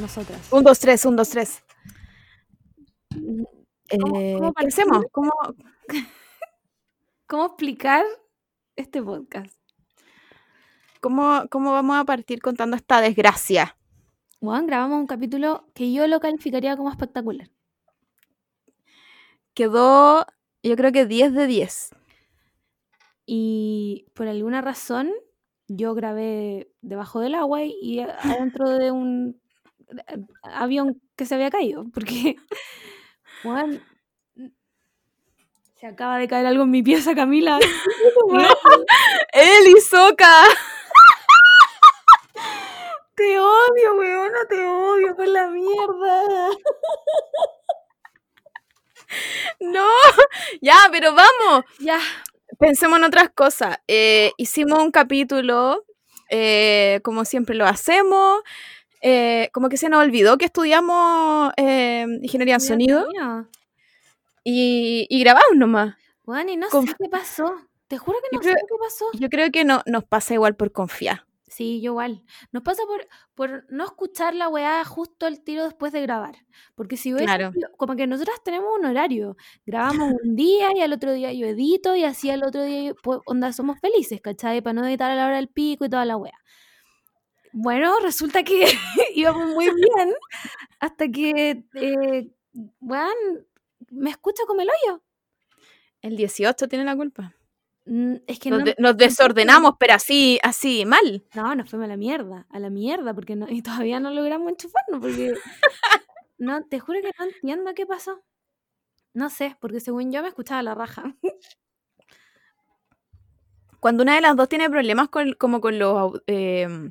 Nosotras. Un, dos, tres, un, dos, tres. ¿Cómo- Eh, cómo ¿Qué hacemos? partir? ¿Cómo, ¿Cómo explicar este podcast? cómo, cómo vamos a partir contando esta desgracia? Juan, grabamos un capítulo que yo lo calificaría como espectacular. Quedó, yo creo que 10 de 10. Y por alguna razón yo grabé debajo del agua y- adentro de un eh, avión que se había caído. Porque, Juan, se acaba de caer algo en mi pieza, Camila. ¡No! ¡Eli Soca! Te odio, weona, te odio por la mierda. ¡No! Ya, pero vamos. Ya, Pensemos en otras cosas. Eh, hicimos un capítulo, eh, como siempre lo hacemos. Eh, como que se nos olvidó que estudiamos eh, ingeniería en sonido y, y grabamos nomás. Juan, y no Conf- sé qué pasó. Te juro que no sé qué pasó. Yo creo que no, nos pasa igual por confiar. Sí, yo igual. Nos pasa por, por no escuchar la weá justo el tiro después de grabar. Porque si Claro. sido- como que nosotras tenemos un horario. Grabamos un día y al otro día yo edito y así al otro día, yo- pues, onda, somos felices, ¿cachai? Para no editar a la hora del pico y toda la weá. Bueno, resulta que íbamos muy bien hasta que, eh, weón, me escucha como el hoyo. El 18 tiene la culpa. Mm, Es que Nos, no, de- nos no desordenamos, pero así, así, mal. No, nos fuimos a la mierda, a la mierda, porque no, y todavía no logramos enchufarnos, porque no, te juro que no entiendo qué pasó. No sé, porque según yo me escuchaba la raja. Cuando una de las dos tiene problemas con, como con los em,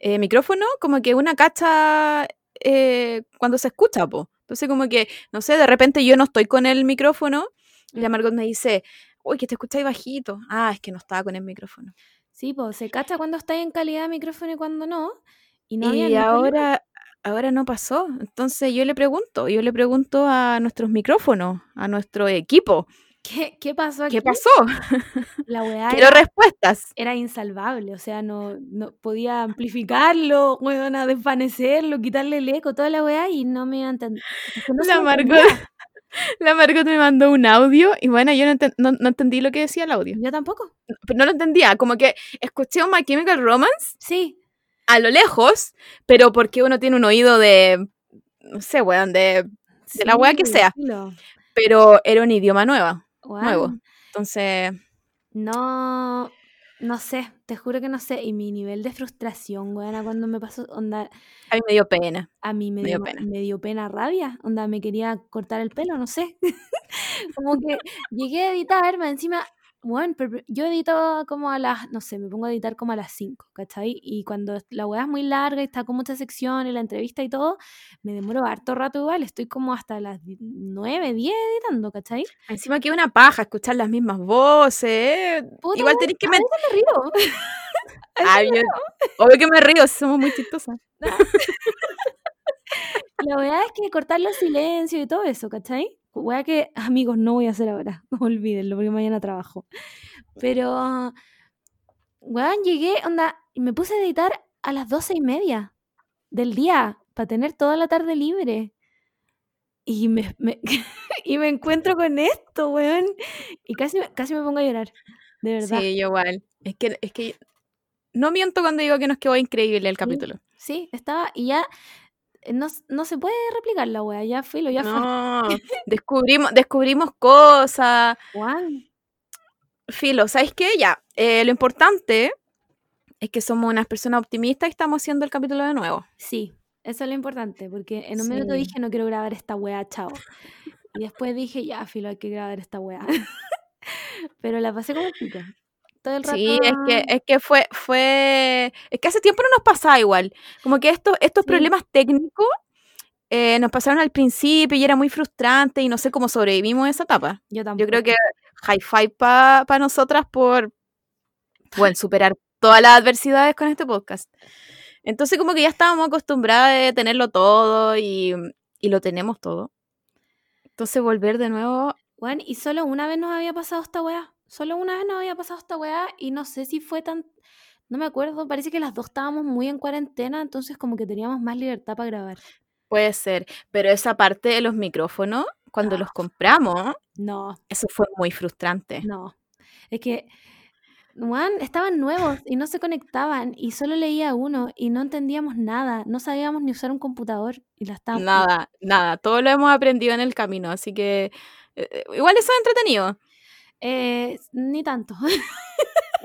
eh, micrófonos, como que una cacha eh, cuando se escucha, po. Entonces, como que, no sé, de repente yo no estoy con el micrófono y la Margot me dice, uy, que te escucháis bajito. Ah, es que no estaba con el micrófono. Sí, pues se cacha cuando está en calidad de micrófono y cuando no. Y no y ahora, ahora no pasó. Entonces yo le pregunto, yo le pregunto a nuestros micrófonos, a nuestro equipo, ¿Qué, qué pasó aquí? ¿qué pasó? La weá Quiero era, respuestas. era insalvable, o sea, no, no podía amplificarlo, weón, a desvanecerlo, quitarle el eco, toda la weá, y no me iba a entender. No La Margot, la Margot me mandó un audio y bueno, yo no, enten- no- no entendí lo que decía el audio. Yo tampoco. Pero no lo entendía, como que escuché un My Chemical Romance Sí, a lo lejos, pero porque uno tiene un oído de, no sé, weón, de, de la weá que sea, pero era un idioma nuevo, Nuevo. Entonces, No, no sé, te juro que no sé. Y mi nivel de frustración, weona, cuando me pasó, onda, a mí me dio pena. a mí me Me dio dio, pena. me dio pena rabia, onda, me quería cortar el pelo, no sé. Como que llegué a editar, encima, bueno, pero yo edito como a las, no sé, me pongo a editar como a las 5, ¿cachai? Y cuando la weá es muy larga y está con muchas secciones, la entrevista y todo, me demoro harto rato igual, estoy como hasta las 9, 10 editando, ¿cachai? Encima que una paja escuchar las mismas voces. eh. Puta, Igual weón, tenéis que a veces me río. Ay, yo- obvio que me río, somos muy chistosas. La verdad es que cortar los silencios y todo eso, ¿cachai? Weá que, amigos, no voy a hacer ahora. Olvídenlo, porque mañana trabajo. Pero, weón, llegué, onda, y me puse a editar a las doce y media del día para tener toda la tarde libre. Y me, me- y me encuentro con esto, weón. Y casi, me- casi me pongo a llorar. De verdad. Sí, yo igual. Es que, es que no miento cuando digo que nos quedó increíble el capítulo. Sí, estaba, y ya no, s- no se puede replicar la weá, ya filo, ya fue. No, descubrimos, descubrimos cosas. Juan, Filo, ¿sabes qué? Ya, eh, lo importante es que somos unas personas optimistas y estamos haciendo el capítulo de nuevo. Sí, eso es lo importante, porque en un minuto Sí. dije no quiero grabar esta weá, chao. Y después dije, ya, filo, hay que grabar esta weá. Pero la pasé como el pico. Todo el rato. Sí, es que, es que fue, fue, es que hace tiempo no nos pasaba igual. Como que estos, estos Sí. problemas técnicos eh, nos pasaron al principio y era muy frustrante y no sé cómo sobrevivimos esa etapa. Yo tampoco. Yo creo que high five para nosotras por, bueno, superar todas las adversidades con este podcast. Entonces como que ya estábamos acostumbradas de tenerlo todo y, y lo tenemos todo. Entonces volver de nuevo, Weón, y solo una vez nos había pasado esta weá. Solo una vez nos había pasado esta weá y no sé si fue tan, No me acuerdo, parece que las dos estábamos muy en cuarentena, entonces como que teníamos más libertad para grabar. Puede ser, pero esa parte de los micrófonos, cuando los compramos, No, eso fue muy frustrante. no. Es que, Juan, estaban nuevos y no se conectaban y solo leía uno y no entendíamos nada. No sabíamos ni usar un computador y la estábamos. Nada, nada, todo lo hemos aprendido en el camino, así que eh, eh, igual eso es entretenido. Eh, ni tanto.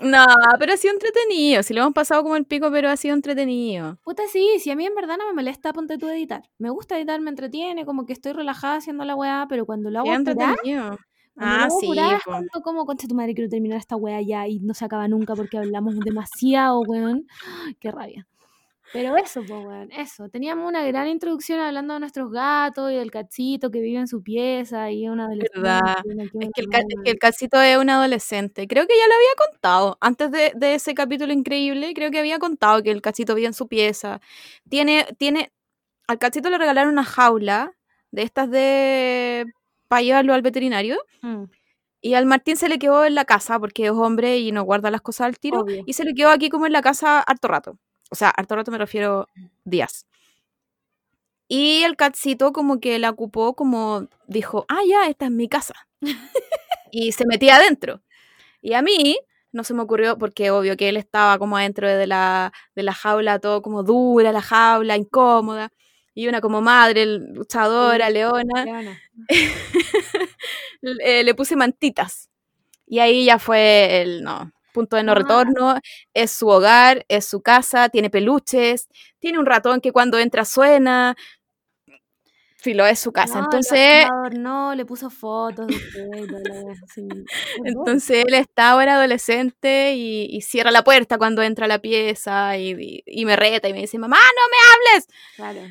No, pero ha sido entretenido, si lo hemos pasado como el pico, pero ha sido entretenido. Puta, sí, si a mí en verdad no me molesta, ponte tú a editar. Me gusta editar, me entretiene, como que estoy relajada haciendo la weá, pero cuando lo hago Es entretenido. cuando Ah, sí, apurar es po. cuando como, concha tu madre, quiero terminar esta weá ya y no se acaba nunca porque hablamos demasiado, weón. Qué rabia. Pero eso, pues, weón, eso. Teníamos una gran introducción hablando de nuestros gatos y del cachito que vive en su pieza y es una adolescente. ¿Verdad? y una que Es que el, es que el casito es un adolescente. Creo que ya lo había contado. Antes de, de ese capítulo increíble, creo que había contado que el cachito vive en su pieza. Tiene, tiene. Al cachito le regalaron una jaula de estas de. para llevarlo al veterinario. Mm, Y al Martín se le quedó en la casa porque es hombre y no guarda las cosas al tiro. Obvio. Y se le quedó aquí como en la casa harto rato. O sea, harto rato me refiero días. Y el catcito como que la ocupó como dijo, ah, ya, esta es mi casa. y se metía adentro. Y a mí no se me ocurrió porque obvio que él estaba como adentro de la, de la jaula, todo como dura, la jaula, incómoda. Y una como madre, luchadora, leona Leona. le, le puse mantitas. Y ahí ya fue el no, punto de no Ah. retorno. Es su hogar, es su casa, tiene peluches, tiene un ratón que cuando entra suena. Filo, es su casa. No, entonces, adornó, le puso fotos de usted entonces él está ahora adolescente y, y cierra la puerta cuando entra a la pieza y, y- y me reta y me dice, mamá, no me hables. Claro.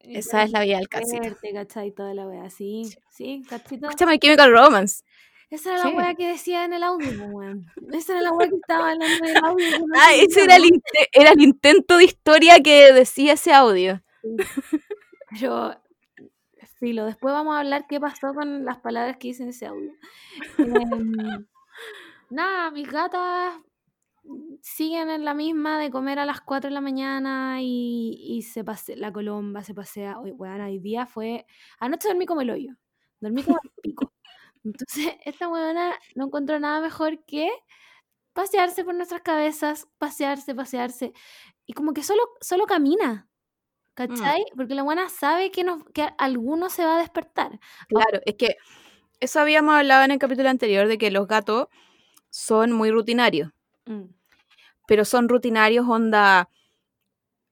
Esa es la vida del ¿cachai? Toda la wea, sí. Sí, cachito. Escucha My Chemical Romance. Esa era la Sí. wea que decía en el audio, po, weón. Esa era la wea que estaba hablando en el audio. Ah, ese era el, era el intento de historia que decía ese audio. Pero, filo, después vamos a hablar qué pasó con las palabras que hice en ese audio. Em, nada, mis gatas siguen en la misma de comer a las 4 de la mañana y, y se pasea, la colomba se pasea. Hoy, weón, hoy día fue. Anoche dormí como el hoyo. Dormí como el pico. Entonces, esta weona no encontró nada mejor que pasearse por nuestras cabezas, pasearse, pasearse. Y como que solo, solo camina. ¿Cachai? Porque la buena sabe que, nos, que alguno se va a despertar. Claro, es que eso habíamos hablado en el capítulo anterior de que los gatos son muy rutinarios, Mm, pero son rutinarios onda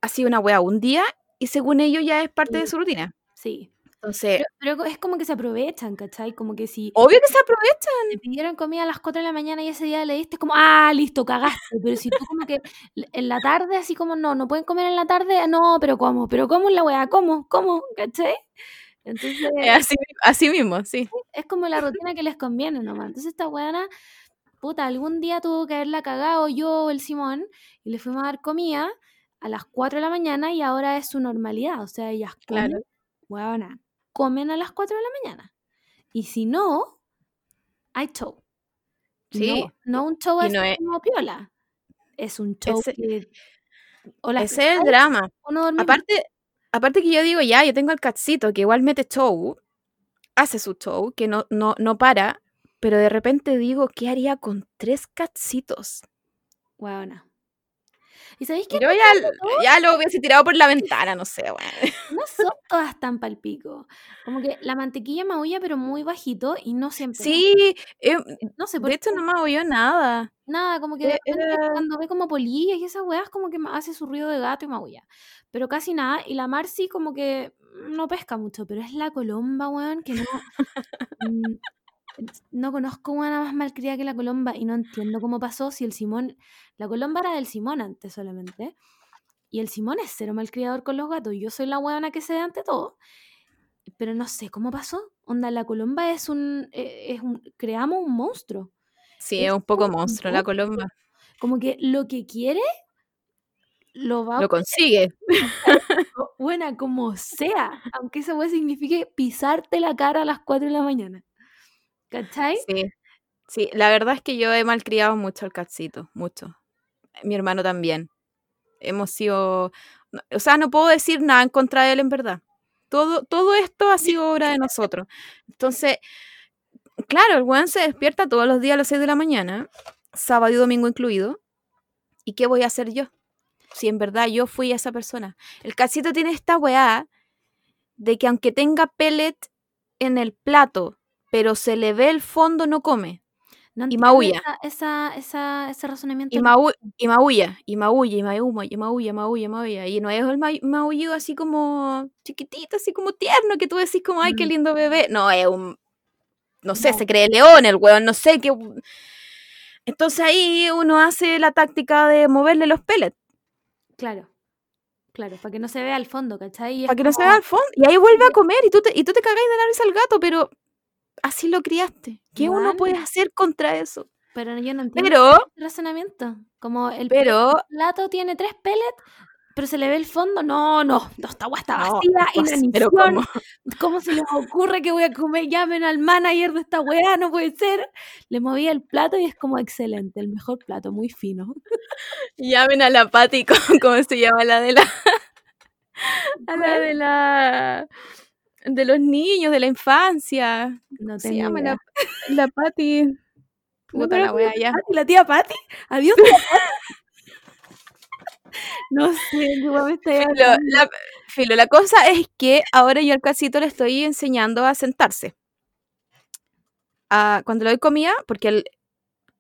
así una wea un día y según ellos ya es parte de su rutina. Sí. Entonces, Pero, pero es como que se aprovechan, ¿cachai? Como que si obvio que se aprovechan. te pidieron comida a las 4 de la mañana y ese día le diste como, ah, listo, cagaste. Pero si tú como que en la tarde, así como, no, no pueden comer en la tarde, no, pero ¿cómo? ¿Pero cómo la weá? ¿Cómo? ¿Cómo? ¿Cachai? Entonces, Es así, así mismo, sí. es como la rutina que les conviene nomás. Entonces esta weona, puta, algún día tuvo que haberla cagado yo o el Simón y le fuimos a dar comida a las 4 de la mañana y ahora es su normalidad. O sea, ellas comen, Claro. weona, comen a las 4 de la mañana. Y si no, hay show. Sí. No, no un show así no es- como piola. Es un show que... La Ese es el drama. Aparte, aparte que yo digo, ya, yo tengo al catcito que igual mete show, hace su show, que no, no, no para, pero de repente digo, ¿qué haría con tres catcitos? Weona. ¿Y sabéis qué? Yo ya, ya lo hubiese tirado por la ventana, no sé, weón. No son todas tan palpico. Como que la mantequilla maulla, pero muy bajito y no siempre. Sí, eh, No sé por de hecho no me oyó nada. nada, como que de eh, repente era- cuando ve como polillas y esas weas, como que hace su ruido de gato y maulla. Pero casi nada. Y la Marcy, como que no pesca mucho, pero es la colomba, weón, que no. no conozco una más malcriada que la colomba y no entiendo cómo pasó si el Simón. La colomba era del Simón antes solamente. Y el Simón es cero malcriador con los gatos. y Yo soy la weona que se da ante todo. Pero no sé cómo pasó. Onda, la colomba es un. eh, Es un creamos un monstruo. Sí, Es un poco monstruo la colomba. Como que lo que quiere, lo va Lo consigue. buena como sea. Aunque wea signifique pisarte la cara a las 4 de la mañana. ¿Cachai? Sí. Sí, la verdad es que yo he malcriado mucho al catcito, mucho. mi hermano también. Hemos sido, o sea, no puedo decir nada en contra de él en verdad. Todo, todo esto ha sido obra de nosotros. Entonces, claro, el weón se despierta todos los días a las 6 de la mañana, sábado y domingo incluido. ¿Y qué voy a hacer yo? Si en verdad yo fui esa persona. El casito tiene esta weá de que aunque tenga pellet en el plato, pero se le ve el fondo, no come. No Y maulla. Esa, esa, esa- ese razonamiento. Y, mau- y maulla, y maulla, y maulla, y maulla, maulla, maulla. Y no es el ma- maullido así como chiquitito, así como tierno, que tú decís como, ay, qué Mm. lindo bebé. No, es un, no sé, No. se cree león el weón, no sé qué. Entonces ahí uno hace la táctica de moverle los pellets, Claro. Claro, para que no se vea al fondo, ¿cachai? Para que no se vea al fondo. Y ahí vuelve a comer y tú te, y tú te cagáis de la risa al gato, pero así lo criaste. ¿Qué uno puede hacer contra eso? Pero yo no entiendo Pero, ese razonamiento. Como el pero, plato tiene tres pellets, pero se le ve el fondo. No, no, no, esta agua está no, vacía, inanición. pero ¿Cómo se les ocurre que voy a comer? Llamen al manager de esta weá, no puede ser. Le movía el plato y es como excelente, el mejor plato, muy fino. llamen a la Pati, ¿cómo, cómo se llama la de la, a la de la, de los niños, de la infancia? No Se llama idea. la, la Pati. No, Puta pero la wea, ¿y ya. La tía Pati? Adiós, tía. No sé, me está Filo, la, filo, la cosa es que ahora yo al casito le estoy enseñando a sentarse. A- cuando le doy comida, porque el-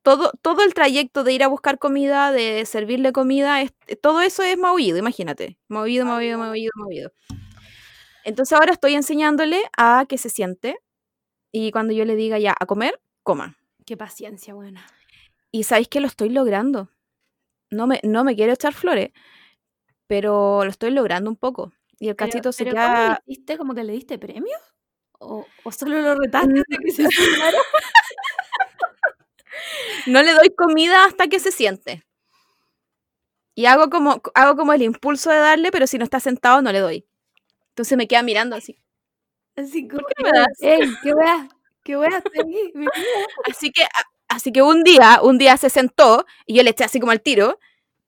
todo, todo el trayecto de ir a buscar comida, de servirle comida, es- todo eso es movido, imagínate. Movido, movido, movido, movido. Entonces ahora estoy enseñándole a que se siente y cuando yo le diga ya a comer, coma. Qué paciencia, buena. Y sabéis que lo estoy logrando. No me, no me quiero echar flores, pero lo estoy logrando un poco. Y el Pero, cachito se pero ¿cómo queda. le hiciste? ¿Como que le diste premios? ¿O, o solo lo retaste hasta que se? No le doy comida hasta que se siente. Y hago como, hago como el impulso de darle, pero si no está sentado, no le doy. Entonces me queda mirando así. Así como, qué me "Ey, das?" qué qué aquí. Así que, así que un día, un día se sentó y yo le eché así como al tiro.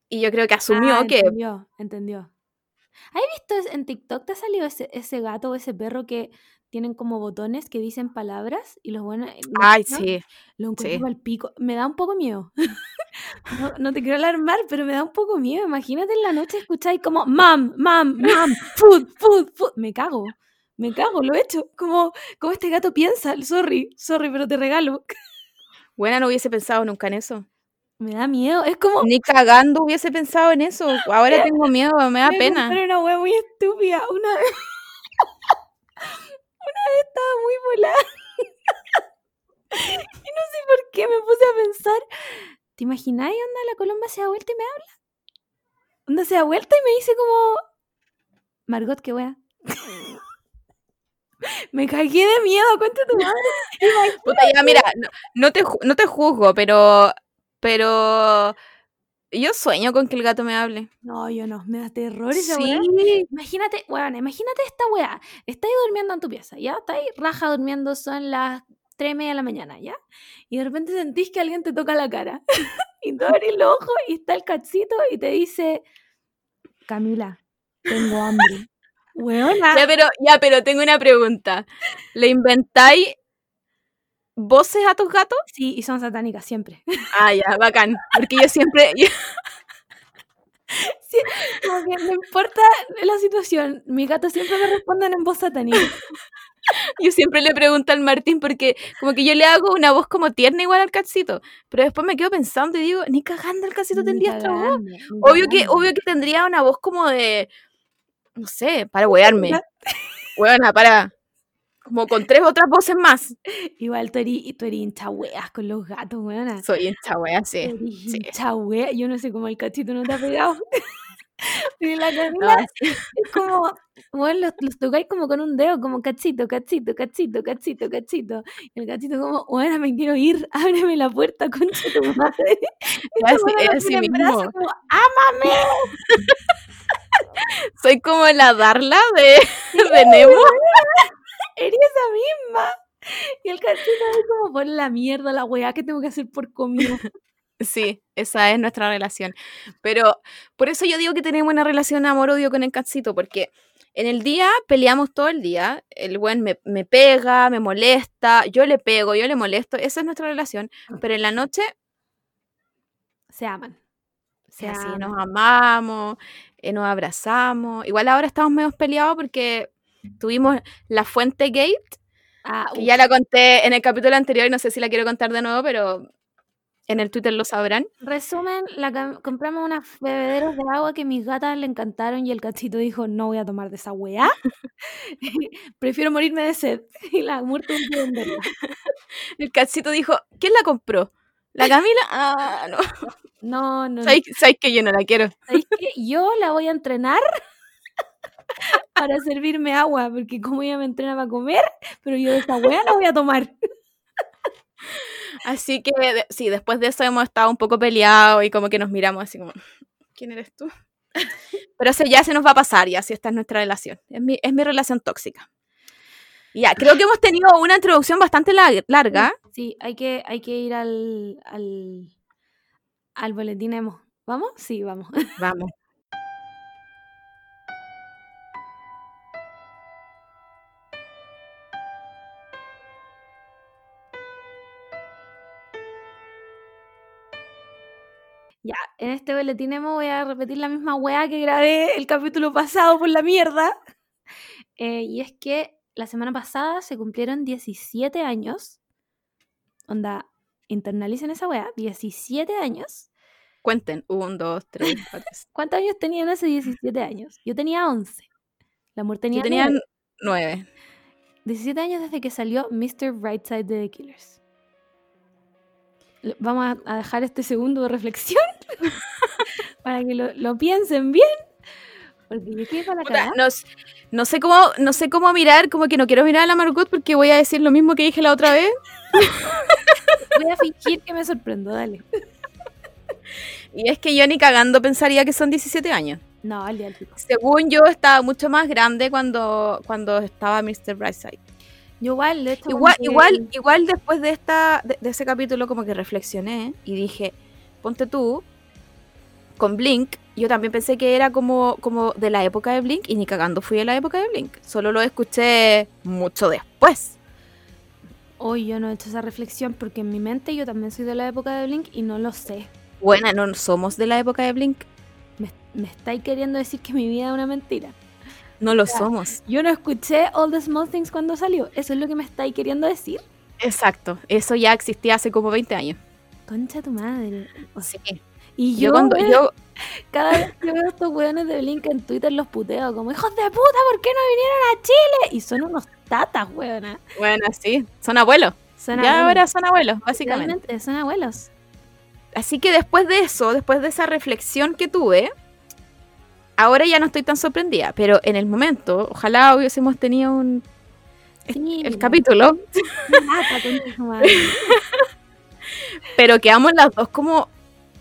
Y yo creo que asumió Ah, que. entendió, entendió. ¿Has visto en TikTok te ha salido ese, ese gato o ese perro que tienen como botones que dicen palabras y los buenos los Ay, sí. lo encuentro sí. al pico? Me da un poco miedo. No, no te quiero alarmar, pero me da un poco miedo. Imagínate en la noche escucháis como mam, mam, mam, food, food, food. Me cago. Me cago, lo he hecho. Como, como este gato piensa. Sorry, sorry, pero te regalo. Buena, no hubiese pensado nunca en eso. Me da miedo. Es como. Ni cagando hubiese pensado en eso. Ahora tengo miedo, me da me pena. compré una wea muy estúpida. Una vez. Una vez estaba muy volada. y no sé por qué me puse a pensar. ¿Te imagináis, onda, la colomba se da vuelta y me habla? Onda se da vuelta y me dice como. Margot, qué wea. me cagué de miedo, cuenta tu madre. Puta, ya, mira, no, no te, no te juzgo, pero. Pero. Yo sueño con que el gato me hable. No, yo no, me da terror esa Sí. Imagínate, weón, imagínate esta weá. Estáis durmiendo en tu pieza, ¿ya? Estáis raja durmiendo, son las 3 y media de la mañana, ¿ya? Y de repente sentís que alguien te toca la cara. y tú abrís los ojos y está el cachito y te dice, Camila, tengo hambre. Weona. Ya, pero, ya, pero tengo una pregunta. ¿Le inventáis voces a tus gatos? Sí, y son satánicas siempre. Ah, ya, bacán. Porque yo siempre. yo- Sí, como que no importa la situación, mi gato siempre me responden en voz satánica. Yo siempre le pregunto al Martín porque como que yo le hago una voz como tierna igual al cachito, pero después me quedo pensando y digo, ni cagando el cachito tendría esta voz. Obvio que, obvio que tendría una voz como de, no sé, para wearme. Weona, para, como con tres otras voces más. Igual tú eres, tú eres hincha weas con los gatos, weona. Soy wea, sí. Eres sí. hincha wea. Yo no sé cómo el cachito no te ha pegado. Y la No, Camila sí. es como, bueno, los, los tocáis como con un dedo, como cachito, cachito, cachito, cachito, cachito. Y el cachito como, bueno, me quiero ir, ábreme la puerta, concha de tu madre. Sí, es lo así mismo. como, ¡ámame! Soy como la Darla de, de Nemo. Eres esa misma. Y el cachito ahí como, por la mierda, la weá que tengo que hacer por comida. Sí, esa es nuestra relación. Pero por eso yo digo que tenemos una relación amor-odio con el catsito, porque en el día peleamos todo el día. El buen me, me pega, me molesta, yo le pego, yo le molesto. Esa es nuestra relación. Pero en la noche Se aman. Se así, aman. nos amamos, eh, nos abrazamos. Igual ahora estamos medio peleados porque tuvimos la Fuente Gate, Ah, que ya la conté en el capítulo anterior y no sé si la quiero contar de nuevo, pero en el Twitter lo sabrán. Resumen, la compramos unas bebederos de agua que mis gatas le encantaron y el cachito dijo, no voy a tomar de esa weá. Prefiero morirme de sed. Y la muerte que venderla. El cachito dijo, ¿quién la compró? ¿La Camila? Ah, no. No, no, no. ¿Sabes, sabes que yo no la quiero? ¿Sabéis qué? Yo la voy a entrenar para servirme agua, porque como ella me entrena para comer, pero yo de esa weá no voy a tomar. Así que de- sí, después de eso hemos estado un poco peleados y como que nos miramos así como, ¿quién eres tú? Pero eso ya se nos va a pasar y así esta es nuestra relación. Es mi, es mi relación tóxica. Ya, creo que hemos tenido una introducción bastante la- larga. Sí, hay que, hay que ir al, al, al boletín emo. ¿Vamos? Sí, vamos. Vamos. En este boletín emo voy a repetir la misma weá que grabé el capítulo pasado por la mierda. Eh, y es que la semana pasada se cumplieron 17 años. Onda, internalicen esa weá. 17 años. Cuenten. Un, dos, tres, cuatro. cinco. ¿Cuántos años tenían hace 17 años? Yo tenía 11. La muerte tenía Yo tenía nueve. nueve. 17 años desde que salió Mr. Brightside de The Killers. Vamos a, dejar este segundo de reflexión para que lo, lo piensen bien. Porque yo quedé para la Puta, no, no sé cómo, no sé cómo mirar, como que no quiero mirar a la Margot porque voy a decir lo mismo que dije la otra vez. Voy a fingir que me sorprendo, dale. Y es que yo ni cagando pensaría que son 17 años. No, al. Según yo, estaba mucho más grande cuando, cuando estaba Mr. Brightside. Yo igual, de hecho. Igual, igual, después de esta, de, de ese capítulo, como que reflexioné y dije, ponte tú, con Blink, yo también pensé que era como, como de la época de Blink, y ni cagando fui de la época de Blink. Solo lo escuché mucho después. Hoy yo no he hecho esa reflexión porque en mi mente yo también soy de la época de Blink y no lo sé. Buena, no somos de la época de Blink. Me, me estáis queriendo decir que mi vida es una mentira. No lo somos. Yo no escuché All the Small Things cuando salió. Eso es lo que me estáis queriendo decir. Exacto. Eso ya existía hace como 20 años. Concha tu madre. O sea, Sí. y Yo, yo, cuando yo cada vez que veo estos weones de Blink en Twitter los puteo como hijos de puta, ¿por qué no vinieron a Chile? Y son unos tatas, weona. bueno, sí, son abuelos. Son ya abuelos. ahora son abuelos, básicamente. Realmente, son abuelos. Así que después de eso, después de esa reflexión que tuve, ahora ya no estoy tan sorprendida, pero en el momento, ojalá hubiésemos tenido un, Sí, el capítulo, pero quedamos las dos como,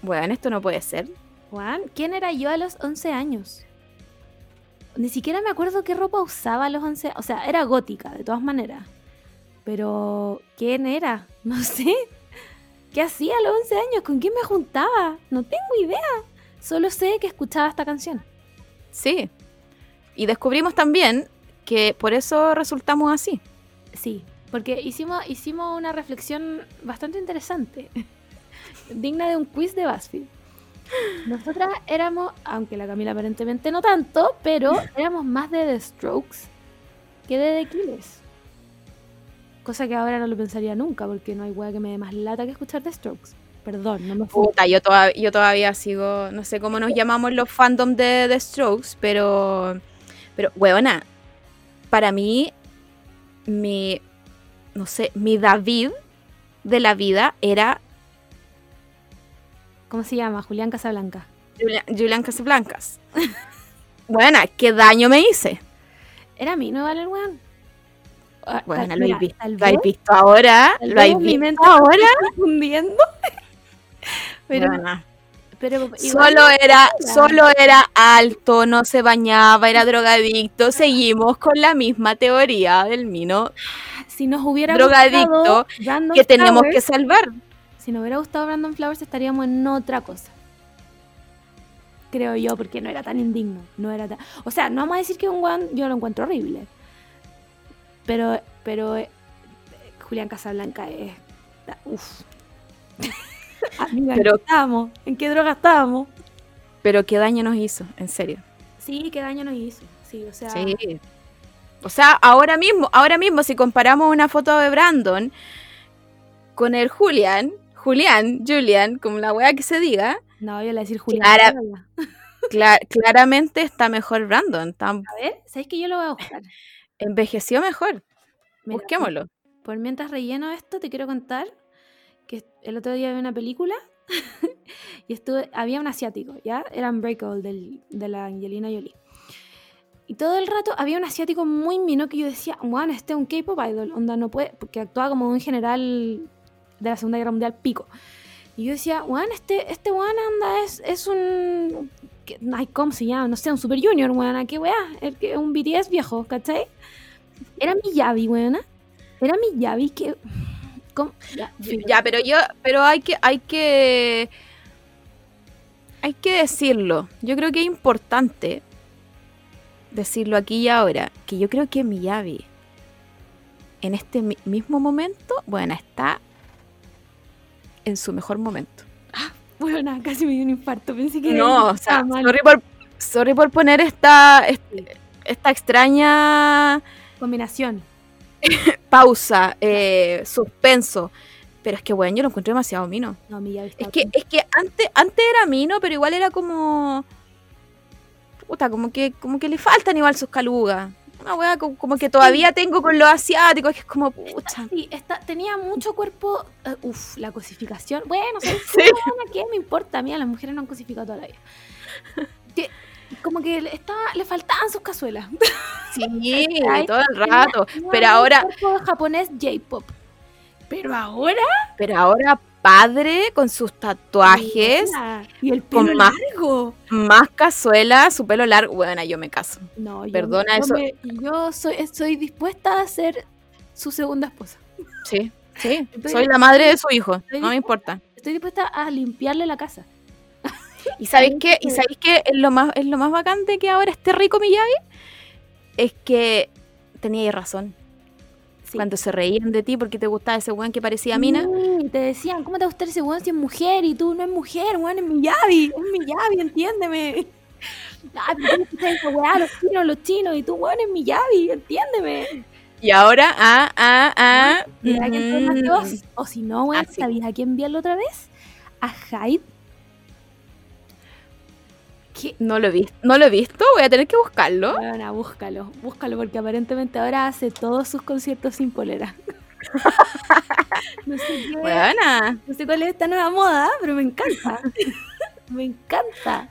bueno, esto no puede ser. Juan, ¿quién era yo a los 11 años? Ni siquiera me acuerdo qué ropa usaba a los 11 O sea, era gótica, de todas maneras. Pero, ¿quién era? No sé. ¿Qué hacía a los 11 años? ¿Con quién me juntaba? No tengo idea. Solo sé que escuchaba esta canción. Sí. Y descubrimos también que por eso resultamos así. Sí, porque hicimos, hicimos una reflexión bastante interesante. digna de un quiz de BuzzFeed. Nosotras éramos, aunque la Camila aparentemente no tanto, pero éramos más de The Strokes que de The Killers. Cosa que ahora no lo pensaría nunca, porque no hay wea que me dé más lata que escuchar The Strokes. Perdón, no me fui. Puta, yo, toda- yo todavía sigo, no sé cómo nos llamamos los fandom de The Strokes, pero, pero, weona, para mí, mi, no sé, mi David de la vida era ¿Cómo se llama? Julián Casablanca. Julian, Julian Casablancas. Buena, ¿qué daño me hice? Era mi no vale el weón. Ah, Bueno, tal- lo mira, habéis visto, lo vez- visto ahora, lo mi visto ahora. confundiendo. Pero, Solo era, era. solo era alto, no se bañaba, era drogadicto. Seguimos con la misma teoría del mino si nos hubiera drogadicto gustado que tenemos que salvar. si no hubiera gustado Brandon Flowers estaríamos en otra cosa. Creo yo, porque no era tan indigno. No era tan... O sea, no vamos a decir que un weón yo lo encuentro horrible. Pero, pero eh, Julián Casablanca es. Uf. Amiga, ¿en Pero- qué estábamos? ¿En qué droga estábamos? Pero qué daño nos hizo, en serio. Sí, qué daño nos hizo. Sí, o sea. Sí. O sea, ahora mismo, ahora mismo, si comparamos una foto de Brandon con el Julian, Julián, Julian, como la wea que se diga, No, yo le voy a decir. Clara- cla- claramente está mejor Brandon. Está, A ver, ¿sabes que yo lo voy a buscar? envejeció mejor. Mira, Busquémoslo. Por mientras relleno esto, te quiero contar que el otro día vi una película y estuve, había un asiático, ¿ya? Era Unbreakable del, de la Angelina Jolie. Y todo el rato había un asiático muy mino que yo decía, bueno, este es un K-pop idol, onda no puede, porque actuaba como un general de la Segunda Guerra Mundial pico. Y yo decía, bueno, este, este weón anda, es, es un. Ay, ¿cómo se llama? No sé, un Super Junior, weón, ¿qué weá? Un BTS viejo, ¿cachai? Era mi Yavi, weona. Era mi Yavi que. ¿Cómo? Ya, pero yo, pero hay que, hay que, hay que decirlo. Yo creo que es importante decirlo aquí y ahora, que yo creo que Miyavi en este mi- mismo momento, bueno, está en su mejor momento. Weona, casi me dio un infarto. Pensé que. No, o sea, mal. sorry por, sorry por poner esta, este- esta extraña Combinación. pausa, eh, suspenso. Pero es que, bueno, yo lo encontré demasiado mino. No, mi Es que, bien. es que antes, antes era mino, pero igual era como. Puta, como que, como que le faltan igual sus calugas. Una wea como, como que todavía tengo con los asiáticos, que es como pucha. Sí, esta- tenía mucho cuerpo. eh, uf, la cosificación. Bueno, ¿sabes Sí. qué, me importa? A mí a las mujeres no han cosificado toda la vida. Como que le, estaba, le faltaban sus cazuelas. Sí, todo el rato. tenía Pero ahora, japonés J-pop. Pero ahora. pero ahora padre con sus tatuajes, Y el con pelo más- largo. más cazuela, su pelo largo. Bueno, yo me caso. No, yo, Perdona eso. me- yo soy, estoy dispuesta a ser su segunda esposa. Sí, sí. Estoy- Soy la madre de su hijo. No me importa. Estoy dispuesta a limpiarle la casa. ¿Y sabéis qué? ¿Y sabéis qué? Es lo más, es lo más bacán de que ahora esté rico Miyagi. Es que teníais razón. Sí. Cuando se reían de ti porque te gustaba ese weón que parecía mina. Sí, te decían, ¿cómo te gusta ese weón si es mujer? Y tú no es mujer, weón, es mi Yavi, es mi Yavi, entiéndeme. Ah, esa weá, los chinos, los chinos, y tú, weón, es mi Yavi, entiéndeme. Y ahora, ah, ah, ah. Que mm. O si no, weón, Así. ¿sabías a quién enviarlo otra vez? A Hyde. ¿Qué? No lo he visto. No lo he visto. Voy a tener que buscarlo. Bueno, búscalo, búscalo, porque aparentemente ahora hace todos sus conciertos sin polera. no sé qué. Buena. No sé cuál es esta nueva moda, pero me encanta. me encanta.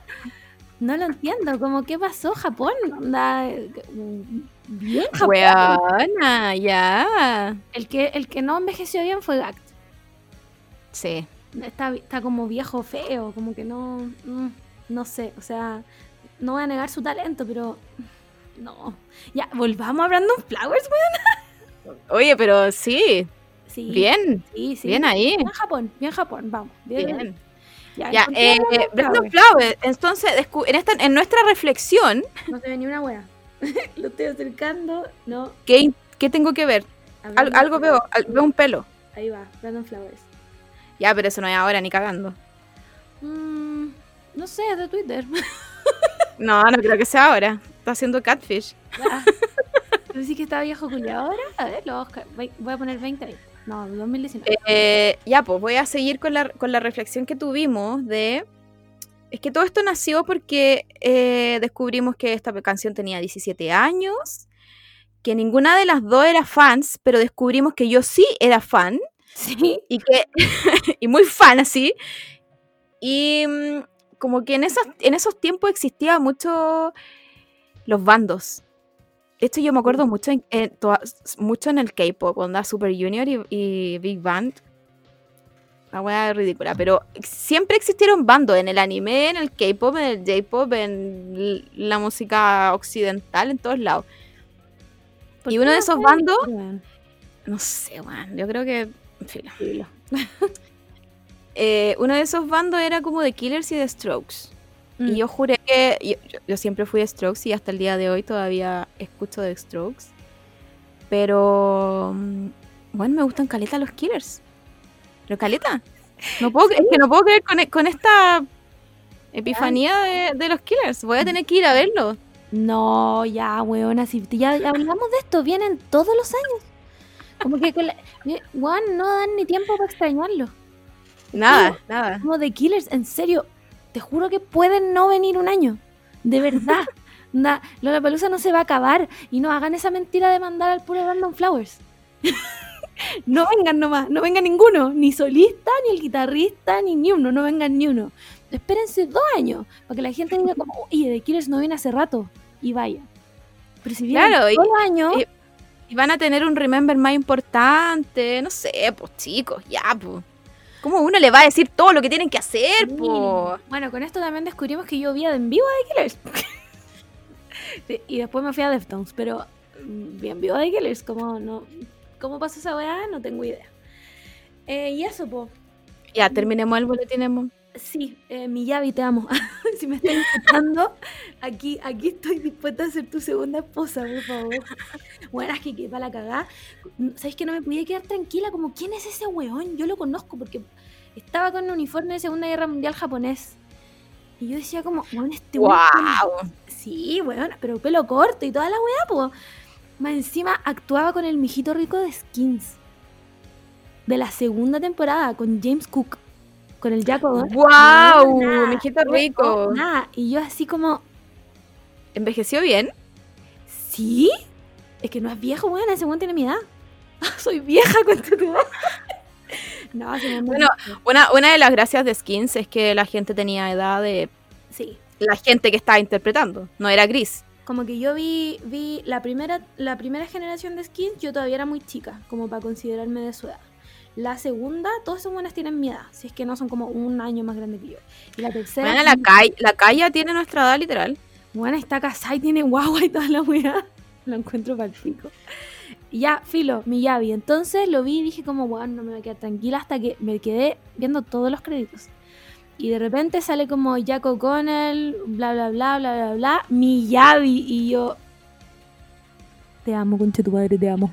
No lo entiendo, como qué pasó Japón, Onda, bien Japón. Buena, ya. El que el que no envejeció bien fue Gact. Sí. Está, está como viejo feo, como que no mm, no sé, o sea, no voy a negar su talento, pero no. Ya, volvamos a Brandon Flowers, weón. Oye, pero sí. Sí. Bien. Sí, sí. Bien ahí. Bien Japón, bien Japón, vamos. Bien. Ya, Ya, a eh, Brandon Brandon Flowers. Flowers. Entonces, en, esta, en nuestra reflexión, No se ve ni una wea. Lo estoy acercando. No. ¿qué, qué tengo que ver? Al- algo veo, al- veo un pelo. Ahí va, Brandon Flowers. Ya, pero eso no es ahora ni cagando. No sé, es de Twitter. No, no creo que sea ahora. Está haciendo catfish. ¿Tú decís que está viejo culiado ahora? A ver, lo a voy a poner 20 ahí. No, 2019. Eh, ya, pues voy a seguir con la, con la reflexión que tuvimos de... Es que todo esto nació porque eh, descubrimos que esta canción tenía 17 años, que ninguna de las dos era fans, pero descubrimos que yo sí era fan sí. y que y muy fan así. Y mm, como que en, esas, en esos tiempos existía mucho los bandos. De hecho, yo me acuerdo mucho en, en toda- mucho en el K-pop, onda Super Junior y, y Big Bang. La wea ridícula, pero siempre existieron bandos en el anime, en el K-pop, en el J-pop, en la música occidental, en todos lados. ¿Por Y uno de esos bandos, no sé, weón, yo creo que, en fin. Eh, uno de esos bandos era como de Killers y de Strokes. Mm. Y yo juré que. Yo, yo- yo siempre fui de Strokes y hasta el día de hoy todavía escucho de Strokes. Pero. mm, Bueno, me gustan caleta los Killers. Pero caleta. No puedo, Es que no puedo creer con, e- con esta epifanía de, de los Killers. Voy a tener que ir a verlo. No, ya, weona, si ya, hablamos de esto, vienen todos los años. Como que, con la- weón, no dan ni tiempo para extrañarlo. Nada, nada. Como de Killers, en serio, te juro que pueden no venir un año. De verdad. La Lollapalooza no se va a acabar. Y no hagan esa mentira de mandar al puro Random Flowers. no vengan nomás, no venga ninguno. Ni solista, ni el guitarrista, ni ni uno. No vengan ni uno. Espérense dos años para que la gente diga como, oye, de Killers no viene hace rato. Y vaya. Pero si vienen Claro, y- todo el año, y- Y van a tener un remember más importante. No sé, pues chicos, ya, pues. ¿Cómo uno le va a decir todo lo que tienen que hacer, pues? Bueno, con esto también descubrimos que yo vi en vivo de Killers. Sí, y después me fui a Deftones, pero mm, vi en vivo de Killers. ¿Cómo, no, ¿Cómo pasó esa weá? No tengo idea. Eh, y eso, po. Ya, terminemos el boletín. Sí, eh, Miyavi, te amo. si me estás escuchando, aquí, aquí estoy dispuesta a ser tu segunda esposa, por favor. Bueno, es que para la cagada. ¿Sabes que no me podía quedar tranquila? Como, ¿quién es ese weón? Yo lo conozco porque estaba con un uniforme de Segunda Guerra Mundial japonés. Y yo decía como, weón, este weón ¡Wow! Sí, weón, pero pelo corto y toda la weá, po. Más encima actuaba con el mijito rico de Skins. De la segunda temporada, con James Cook. Con el O'Donnell. ¡Wow! Nada, Mijito no, rico. Nada. Y yo así como, ¿Envejeció bien? ¿sí? Es que no es viejo, weón, ese weón tiene mi edad. Soy vieja con tu edad. No, no Bueno. Una, una de las gracias de Skins es que la gente tenía edad de Sí. la gente que estaba interpretando. No era gris. Como que yo vi, vi la primera, la primera generación de skins, yo todavía era muy chica, como para considerarme de su edad. La segunda, todos esos buenos tienen mi edad, si es que no son como un año más grandes que yo. Y la tercera, Bueno, la, Kai- la Kaya tiene nuestra edad literal. bueno, está casada y tiene guagua y toda la weá. Lo encuentro para el pico. Ya, filo, mi Yavi. Entonces lo vi y dije como, bueno, no me voy a quedar tranquila hasta que me quedé viendo todos los créditos. Y de repente sale como Jack O'Connell, bla, bla, bla, bla, bla, bla, mi Yavi. Y yo, te amo, concha tu madre, te amo.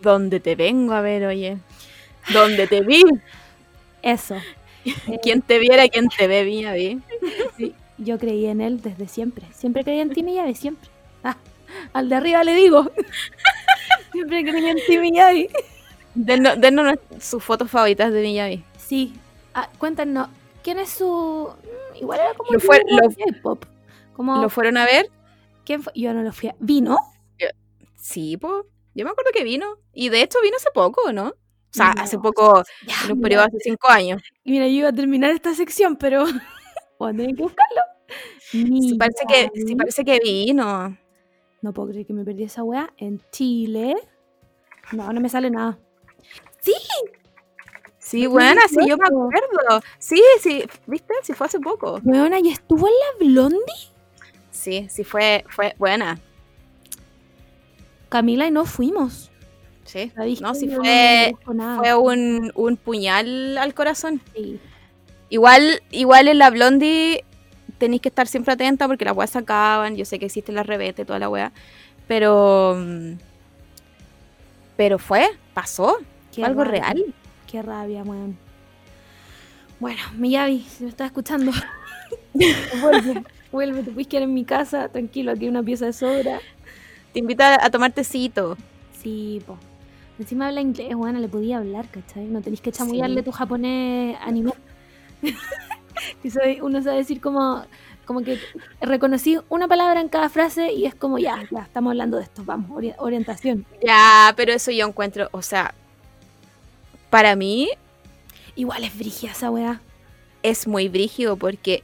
¿Dónde te vengo a ver, oye? ¿Dónde te vi? Eso. ¿Quién te viera, quién te ve, mía, vi? Sí, yo creí en él desde siempre. Siempre creí en ti, mi Yavi, siempre. Ah, al de arriba le digo. siempre creí en ti, mi Yavi. Dennos, dennos nues- sus fotos favoritas de Miyavi. Sí. Ah, cuéntanos, ¿quién es su...? mm, Igual era como Lo fue- lo- J-pop. Como... ¿Lo fueron a ver? ¿Quién fue? Yo no lo fui a... ¿Vino? Sí, pues. Yo me acuerdo que vino. Y de hecho vino hace poco, ¿no? O sea, No. hace poco, Ya, en un mira, periodo hace cinco años. mira, yo iba a terminar esta sección, pero... Voy a tener que buscarlo. Sí, parece que, parece que vino. No puedo creer que me perdí esa weá. En Chile... No, no me sale nada. ¡Sí! Sí, buena, sí, yo me 2018. acuerdo. Sí, sí, ¿viste? Sí, fue hace poco. Weona, ¿y estuvo en la Blondie? Sí, sí, fue, fue buena. Camila y no fuimos. Sí. ¿Sabéis No, sí no fue, fue un, un puñal al corazón. Sí. Igual, igual en la Blondie tenéis que estar siempre atenta porque las weas se acaban. Yo sé que existe la rebete y toda la wea. Pero. mm, Pero fue, pasó. Qué Fue algo rabia, real. Qué rabia, weón. Bueno, Miyavi, si me estás escuchando, vuelve, vuelve, te puedes quedar en mi casa, tranquilo, aquí hay una pieza de sobra. Te invita a tomar tecito. Sí, po. Encima habla inglés, bueno, le podía hablar, ¿cachai? No tenéis que chamullarle Sí. tu japonés anime. Y uno sabe decir como, como que reconocí una palabra en cada frase y es como, ya, ya, estamos hablando de esto, vamos, ori- orientación. Ya, pero eso yo encuentro, o sea, para mí Igual es brigia esa weá. es muy brígido porque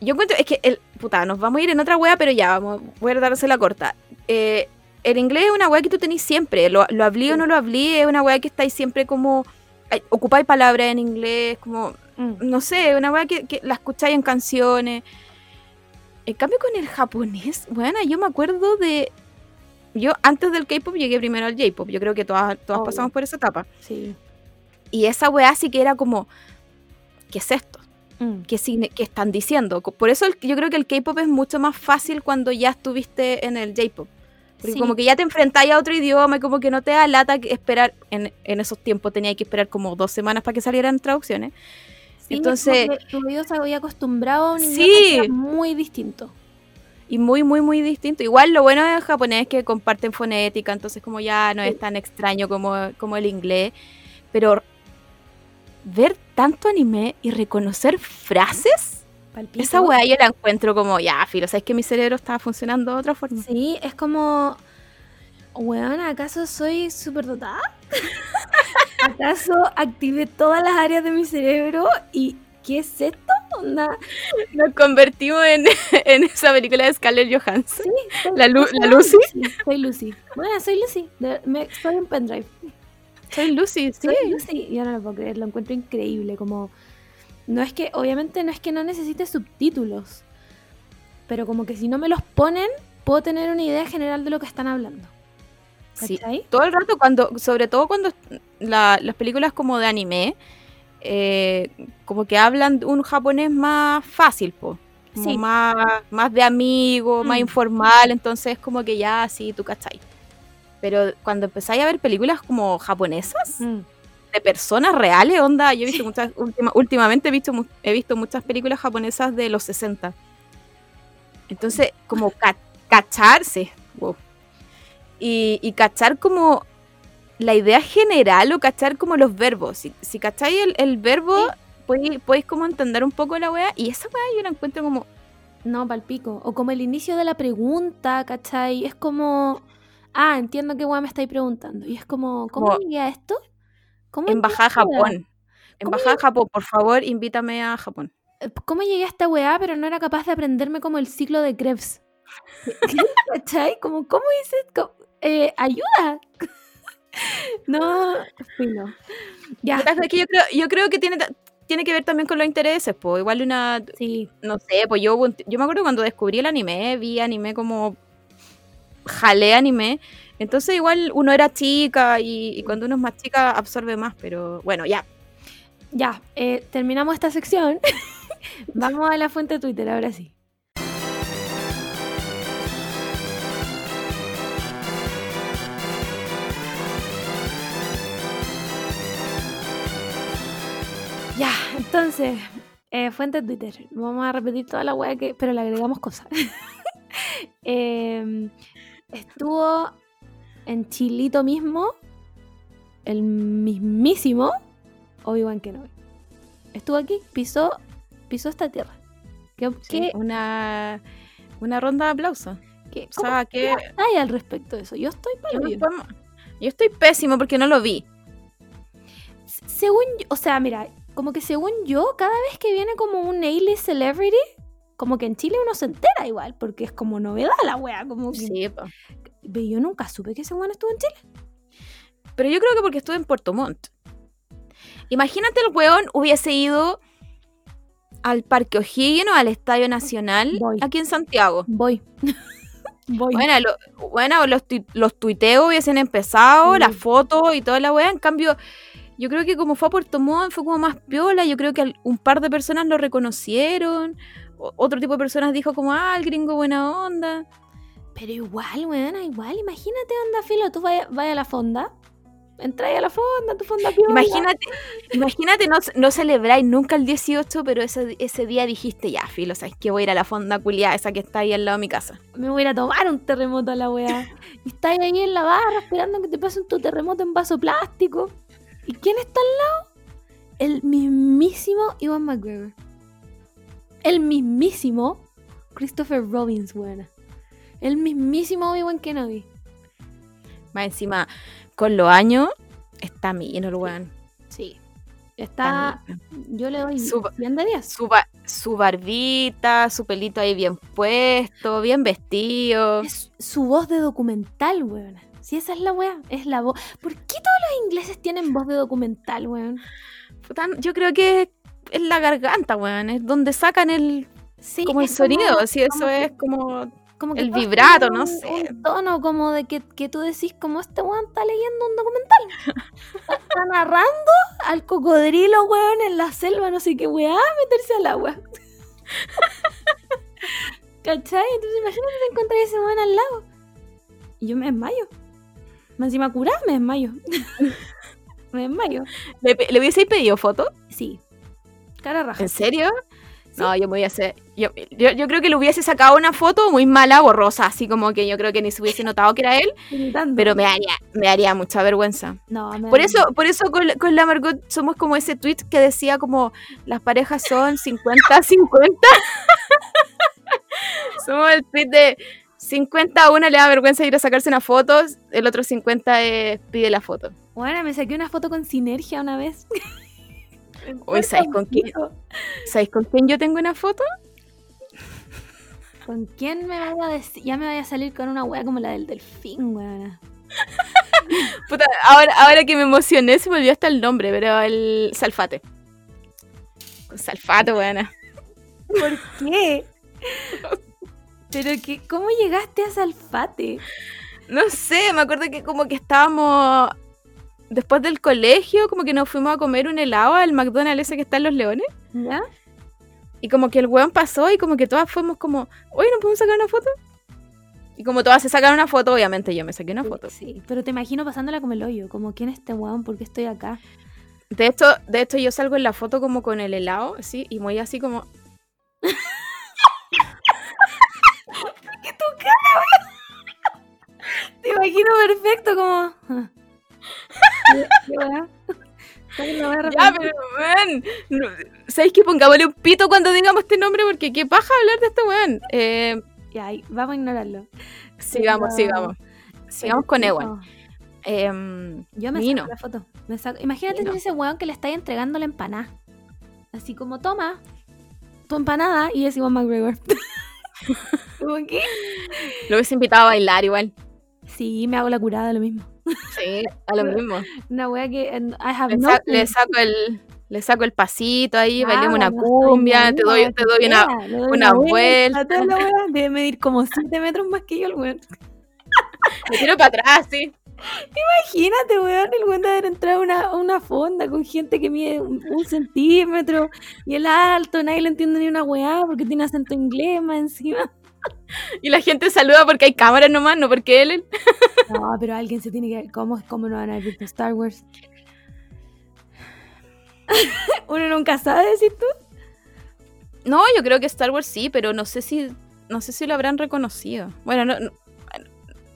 yo encuentro, es que el, puta, nos vamos a ir en otra wea, pero ya, vamos, voy a darse la corta. Eh, el inglés es una wea que tú tenés siempre, lo, lo hablí o no lo hablí, es una wea que estáis siempre como, ocupáis palabras en inglés, como, Mm. no sé, una wea que, que la escucháis en canciones. En cambio con el japonés, bueno, yo me acuerdo de... Yo antes del K-pop llegué primero al J-pop, yo creo que todas, todas pasamos por esa etapa. Sí. Y esa weá sí que era como ¿qué es esto? Mm. ¿Qué, qué están diciendo? Por eso el- yo creo que el K-pop es mucho más fácil cuando ya estuviste en el J-pop. Porque Sí. como que ya te enfrentáis a otro idioma y como que no te da lata esperar, en, en esos tiempos tenía que esperar como dos semanas para que salieran traducciones. Sí, Entonces- tu oído se había acostumbrado a un idioma Sí. que muy distinto. Y muy, muy, muy distinto. Igual lo bueno del japonés es que comparten fonética, entonces como ya no es tan extraño como, como el inglés. Pero ver tanto anime y reconocer frases, Palpico. esa weá yo la encuentro como, ya, filo, sabes que mi cerebro estaba funcionando de otra forma. Sí, es como. Weón, ¿acaso soy superdotada? ¿Acaso activé todas las áreas de mi cerebro? ¿Y qué es esto? Onda. Nos convertimos en, en esa película de Scarlett Johansson. soy- La Lu- soy la Lucy. Soy Lucy. Bueno, soy Lucy. de- me, estoy en pendrive. Soy Lucy, sí. Soy Lucy. Yo no lo puedo creer, lo encuentro increíble. Como. No es que, obviamente, no es que no necesite subtítulos. Pero como que si no me los ponen, puedo tener una idea general de lo que están hablando. Sí. Todo el rato, cuando, sobre todo cuando la- las películas como de anime, eh, como que hablan un japonés más fácil, po. Como Sí. más, más de amigo, más Mm. informal, entonces como que ya sí, tú cachai. Pero cuando empezáis a ver películas como japonesas, Mm. De personas reales, onda, yo he visto muchas, última- últimamente he visto, he visto muchas películas japonesas de los 60. Entonces, como ca- cacharse, wow. Y, y cachar como la idea general o cachar como los verbos. Si, si cacháis el, el verbo, podéis, podéis como entender un poco la wea. Y esa wea yo la encuentro como, No, palpico. O como el inicio de la pregunta, ¿cachai? Es como. Ah, entiendo qué weá me estáis preguntando. Y es como, ¿cómo llegué a esto? ¿Cómo embajada a? Japón. Embajada Japón, por favor, invítame a Japón. Eh, ¿Cómo llegué a esta weá, pero no era capaz de aprenderme como el ciclo de Krebs? ¿Cachai? Como, ¿cómo hice? co- eh, ¡Ayuda! no, filo. Ya. Es que yo creo, yo creo que tiene, tiene que ver también con los intereses, pues igual una, Sí, no sé, pues yo, yo me acuerdo cuando descubrí el anime, vi anime como jalé anime, entonces igual uno era chica y, cuando uno es más chica absorbe más, pero bueno, ya. ya. eh, terminamos esta sección. Vamos a la fuente de Twitter, ahora sí. Ya, entonces, eh, fuente de Twitter. Vamos a repetir toda la weá que. Pero le agregamos cosas. Em, estuvo en Chilito mismo el mismísimo Obi-Wan Kenobi. Estuvo aquí, pisó, pisó esta tierra. ¿Qué, qué, Una, una ronda de aplausos. qué- O cómo sea, que hay al respecto de eso? Yo estoy yo, no estoy pésimo porque no lo vi. Según yo, o sea, mira, como que según yo, cada vez que viene como un A-list celebrity, como que en Chile uno se entera igual, porque es como novedad la wea, como que... Sí, Yo nunca supe que ese weón estuvo en Chile. pero yo creo que porque estuve en Puerto Montt. Imagínate el weón hubiese ido al Parque O'Higgins o al Estadio Nacional Voy. aquí en Santiago. Voy. Voy. Bueno, lo- bueno, los, los tuiteos hubiesen empezado, Mm. las fotos y toda la weá. En cambio, yo creo que como fue a Puerto Montt, fue como más piola. Yo creo que un par de personas lo reconocieron. o- otro tipo de personas dijo como, ah, el gringo buena onda. Pero igual, weón, igual, imagínate, anda, filo, tú vaya, vaya a la fonda, entráis a la fonda, tu fonda piola. Imagínate, imagínate no, no celebráis nunca el 18, pero ese, ese día dijiste, ya, filo, ¿sabes que Voy a ir a la fonda culiada, esa que está ahí al lado de mi casa. Me voy a ir a tomar un terremoto a la weá. Y estás ahí en la barra esperando que te pasen tu terremoto en vaso plástico. ¿Y quién está al lado? El mismísimo Iwan McGregor. El mismísimo Christopher Robbins, weón. El mismísimo Obi-Wan Kenobi. Más encima, con los años, está lleno el weón. Sí. Está Está. Yo le doy Su- 100 de 10. Su, ba- su barbita, su pelito ahí bien puesto, bien vestido. Es su voz de documental, weón. Si esa es la weá, es la voz. ¿Por qué todos los ingleses tienen voz de documental, weón? Yo creo que es la garganta, weón. Es donde sacan el, Sí, como el sonido. Si eso como que- es como. Como que El vibrato, no un- sé. Un tono como de que, que tú decís, como este weón está leyendo un documental. está narrando al cocodrilo, weón, en la selva, no sé qué weá, meterse al agua. ¿Cachai? Entonces imagínate te encontrar ese weón al lado. Y yo me desmayo. Más encima curada me desmayo. me desmayo. ¿Le, ¿le hubieseis pedido foto? Sí. Cara raja. ¿En serio? No, yo me voy a hacer. Yo, yo, yo creo que le hubiese sacado una foto muy mala, borrosa, así como que yo creo que ni se hubiese notado que era él, pero me daría, me daría mucha vergüenza. No, me Por eso, por eso con, la- con la Margot somos como ese tweet que decía como las parejas son 50-50. somos el tweet de 50 a una le da vergüenza ir a sacarse una foto, el otro 50 es pide la foto. Bueno, me saqué una foto con sinergia una vez. Hoy, ¿sabes con quién? ¿Sabéis con quién yo tengo una foto? ¿Con quién me vaya a decir? Ya me vaya a salir con una wea como la del delfín, weona. Puta, ahora, ahora que me emocioné se me olvidó hasta el nombre, pero el Salfate. Con Salfate, buena. ¿Por qué? Pero que, ¿cómo llegaste a Salfate? No sé, me acuerdo que como que estábamos después del colegio, como que nos fuimos a comer un helado al McDonald's ese que está en Los Leones. ¿Ya? Y como que el weón pasó y como que todas fuimos como, oye, ¿no podemos sacar una foto? Y como todas se sacaron una foto, obviamente yo me saqué una foto. Sí, pero te imagino pasándola como el hoyo, como ¿quién es este weón? ¿Por qué estoy acá? De hecho, de hecho yo salgo en la foto como con el helado, así, y muy así como, Te imagino perfecto como... ah. ¿Qué- qué wea? ¿Sabes la wea ya, pero weón, no- ¿sabéis que pongámosle un pito cuando digamos este nombre? Porque qué paja hablar de este weón. Eh, Ya, vamos a ignorarlo. sigamos, Pero- sigamos. Sigamos con Ewan. Em, Yo me saco la foto. Me saco- Imagínate ese weón que le estáis entregando la empanada. Así como, toma tu empanada y es Iwan McGregor. ¿Cómo qué? lo hubiese invitado a bailar igual. Sí, me hago la curada, lo mismo. Sí, a lo mismo. Una wea que en- I have Le, sa- le saco el le saco el pasito ahí, Ah, bailemos una cumbia, te doy, te doy una, doy una vuelta, vuelta. la wea. Debe medir como 7 metros más que yo el weón. me tiro para atrás, sí. Imagínate, weón, el weón de haber entrado a una, una fonda con gente que mide un, un centímetro y el alto, nadie le entiende ni una weá porque tiene acento inglés más encima. Y la gente saluda porque hay cámaras nomás, no porque él. No, pero alguien se tiene que. ¿Cómo, cómo no van a haber visto Star Wars? Uno nunca sabe, decir tú. No, yo creo que Star Wars sí, pero no sé si no sé si lo habrán reconocido. Bueno, no, no,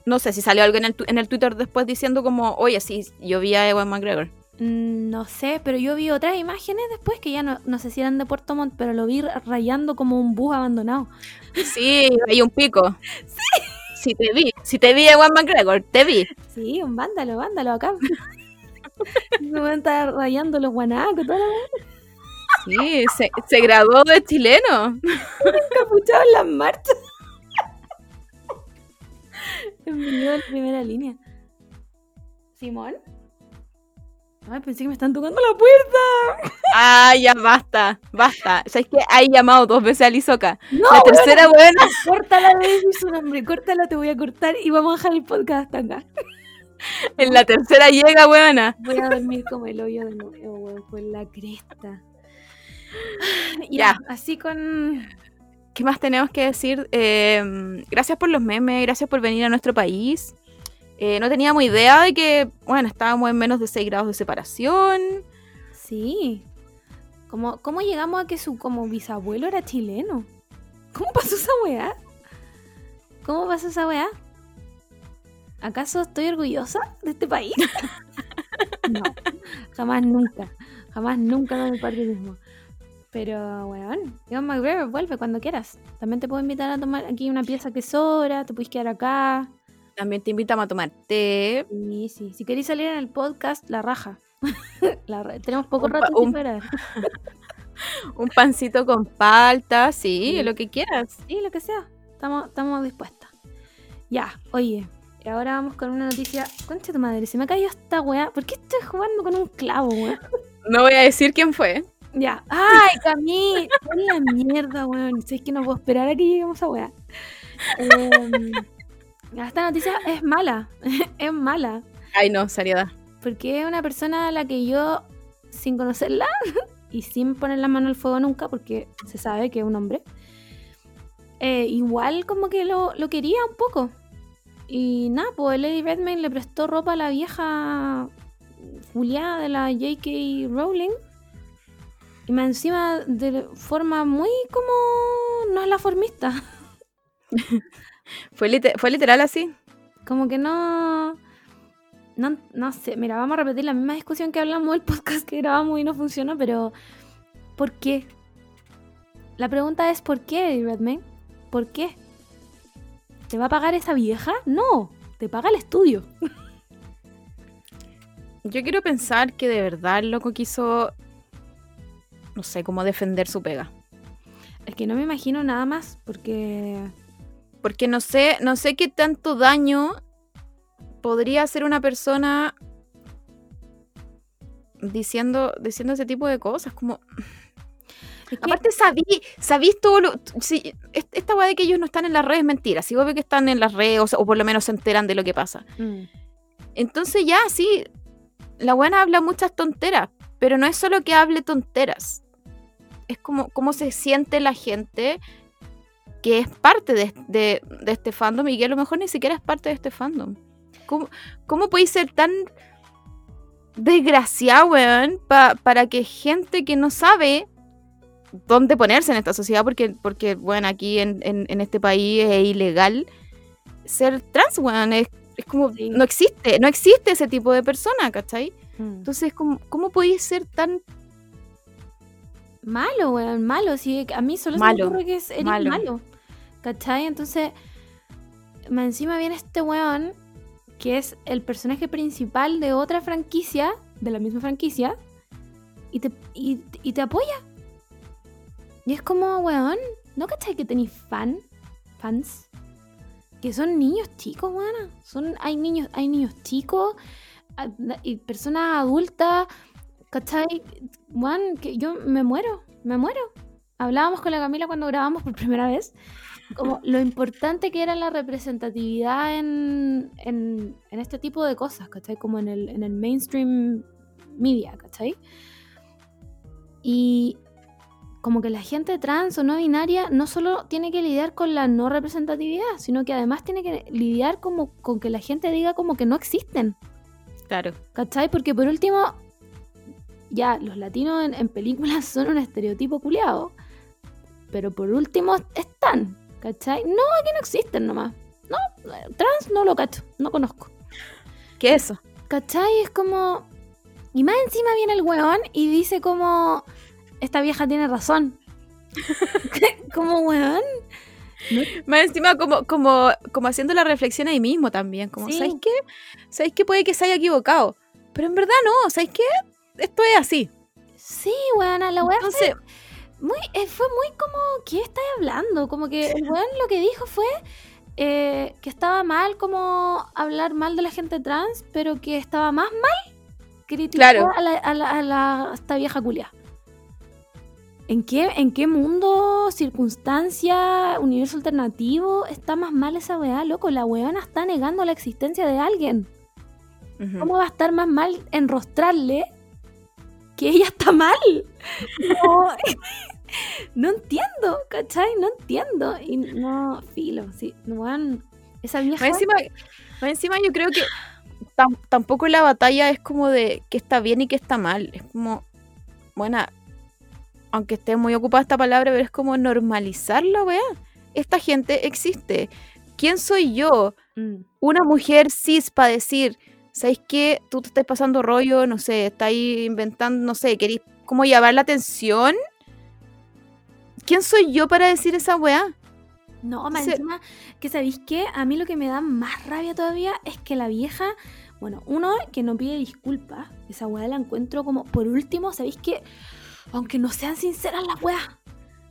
no sé si salió algo en el, en el Twitter después diciendo como, oye, sí, yo vi a Ewan McGregor. Mm, No sé, pero yo vi otras imágenes después que ya no, no sé si eran de Puerto Montt, pero lo vi rayando como un bus abandonado. Sí, hay un pico. Sí. Sí te vi, si te vi a Ewan McGregor, te vi. Sí, un vándalo, vándalo acá. Me van a estar rayando los guanacos, toda la Sí, se, se graduó de chileno. encapuchados en las marchas. La primera línea. ¿Simón? Ay, pensé que me están tocando la puerta. Ah, ya basta, basta. ¿Sabes que Hay llamado dos veces a Lizoka. No, La tercera buena. Córtala de su nombre, córtala, te voy a cortar y vamos a dejar el podcast hasta acá. En la tercera llega buena. Voy a dormir como el hoyo de nuevo, weón, por la cresta. Ya. Ya, así con. ¿Qué más tenemos que decir? Eh, gracias por los memes, gracias por venir a nuestro país. Eh, no teníamos idea de que, bueno, estábamos en menos de 6 grados de separación. Sí. ¿Cómo, ¿Cómo llegamos a que su como bisabuelo era chileno? ¿Cómo pasó esa weá? ¿Cómo pasó esa weá? ¿Acaso estoy orgullosa de este país? no, jamás nunca. Jamás nunca no me patriotismo. Pero, weón, Ivan McGregor, vuelve cuando quieras. También te puedo invitar a tomar aquí una pieza que sobra, te puedes quedar acá. También te invitamos a tomar té. Sí, sí. Si queréis salir en el podcast, la raja. La Tenemos poco Un rato un- sin parar. Un pancito con palta, sí, Sí. lo que quieras. Sí, lo que sea. Estamos, estamos dispuestas. Ya, oye. Y ahora vamos con una noticia. Concha tu madre, se me cayó esta weá. ¿Por qué estoy jugando con un clavo, weá? No voy a decir quién fue. Ya. ¡Ay, Camille! ¡Qué la mierda, weón! Si es que no puedo esperar a que lleguemos a weá. Em, esta noticia es mala, es mala. Ay, no, seriedad. Porque es una persona a la que yo, sin conocerla y sin poner la mano al fuego nunca, porque se sabe que es un hombre, eh, igual como que lo, lo quería un poco. Y nada, pues Lady Redmayne le prestó ropa a la vieja Julia de la J.K. Rowling. Y más encima de forma muy como... No es la formista. ¿Fue, ¿Fue literal así? Como que no... no... No sé, mira, vamos a repetir la misma discusión que hablamos del podcast que grabamos y no funcionó, pero... ¿Por qué? La pregunta es ¿por qué, Redmayne? ¿Por qué? ¿Te va a pagar esa vieja? No, te paga el estudio. Yo quiero pensar que de verdad el loco quiso, no sé, cómo defender su pega. Es que no me imagino nada más, porque... Porque no sé, no sé qué tanto daño podría hacer una persona diciendo, diciendo ese tipo de cosas, como... Aparte, sabí, sabís todo lo. esta weá de que ellos no están en las redes es mentira. Si vos ves que están en las redes o, por lo menos se enteran de lo que pasa. Mm. Entonces, ya, sí. La buena habla muchas tonteras. Pero no es solo que hable tonteras. Es como cómo se siente la gente que es parte de, este fandom y que a lo mejor ni siquiera es parte de este fandom. ¿Cómo, cómo podéis ser tan desgraciado, weón, para que gente que no sabe dónde ponerse en esta sociedad porque, porque bueno, aquí en, este país es ilegal ser trans, weón. Es, como, no existe, no existe ese tipo de persona, ¿cachai? Hmm. Entonces, ¿cómo, ¿cómo podéis ser tan malo, weón? Malo, sí, a mí solo se me ocurre que es malo. malo. ¿Cachai? Entonces, encima viene este weón, que es el personaje principal de otra franquicia, de la misma franquicia, y te, y, y te apoya. Y es como, weón, ¿no cachai que tenéis fan? Fans. Que son niños chicos, weón. Son, hay niños, hay niños chicos y personas adultas, ¿cachai? Weón, que yo me muero, me muero. Hablábamos con la Camila cuando grabamos por primera vez, como lo importante que era la representatividad en, en, en este tipo de cosas, ¿cachai? Como en el, en el mainstream media, ¿cachai? Y como que la gente trans o no binaria no solo tiene que lidiar con la no representatividad, sino que además tiene que lidiar como con que la gente diga como que no existen. Claro. ¿Cachai? Porque por último, ya los latinos en, películas son un estereotipo culiado, pero por último están, ¿cachai? No, aquí no existen nomás. No, trans no lo cacho, no conozco. ¿Qué es eso? ¿Cachai? Es como... Y más encima viene el weón y dice como esta vieja tiene razón. como weón. Más encima como, como, como haciendo la reflexión ahí mismo también. Como, ¿sabéis qué? ¿Sabéis qué puede que se haya equivocado? Pero en verdad no, ¿sabéis qué? Esto es así. Sí, weón, la weón Entonces, muy, eh, fue muy como, ¿qué estáis hablando? Como que el weón lo que dijo fue eh, que estaba mal como hablar mal de la gente trans, pero que estaba más mal criticar a, la, a, la, a, esta vieja culia. ¿En qué, ¿En qué mundo, circunstancia, universo alternativo está más mal esa weá, loco? La weona está negando la existencia de alguien. ¿Cómo va a estar más mal enrostrarle que ella está mal? No, entiendo, ¿cachai? No entiendo. Y no, filo, sí. Weón, esa vieja. encima, encima yo creo que tampoco la batalla es como de que está bien y que está mal. Es como, bueno, aunque esté muy ocupada esta palabra, pero es como normalizar la weá. Esta gente existe. ¿Quién soy yo? Mm. Una mujer cis para decir, ¿sabes qué? Tú te estás pasando rollo, no sé, estás inventando, no sé, querés como llamar la atención. ¿Quién soy yo para decir esa weá? No, más encima, que sabéis qué, a mí lo que me da más rabia todavía es que la vieja, bueno, uno que no pide disculpas, esa weá la encuentro como, por último, ¿sabéis qué? aunque no sean sinceras las weas.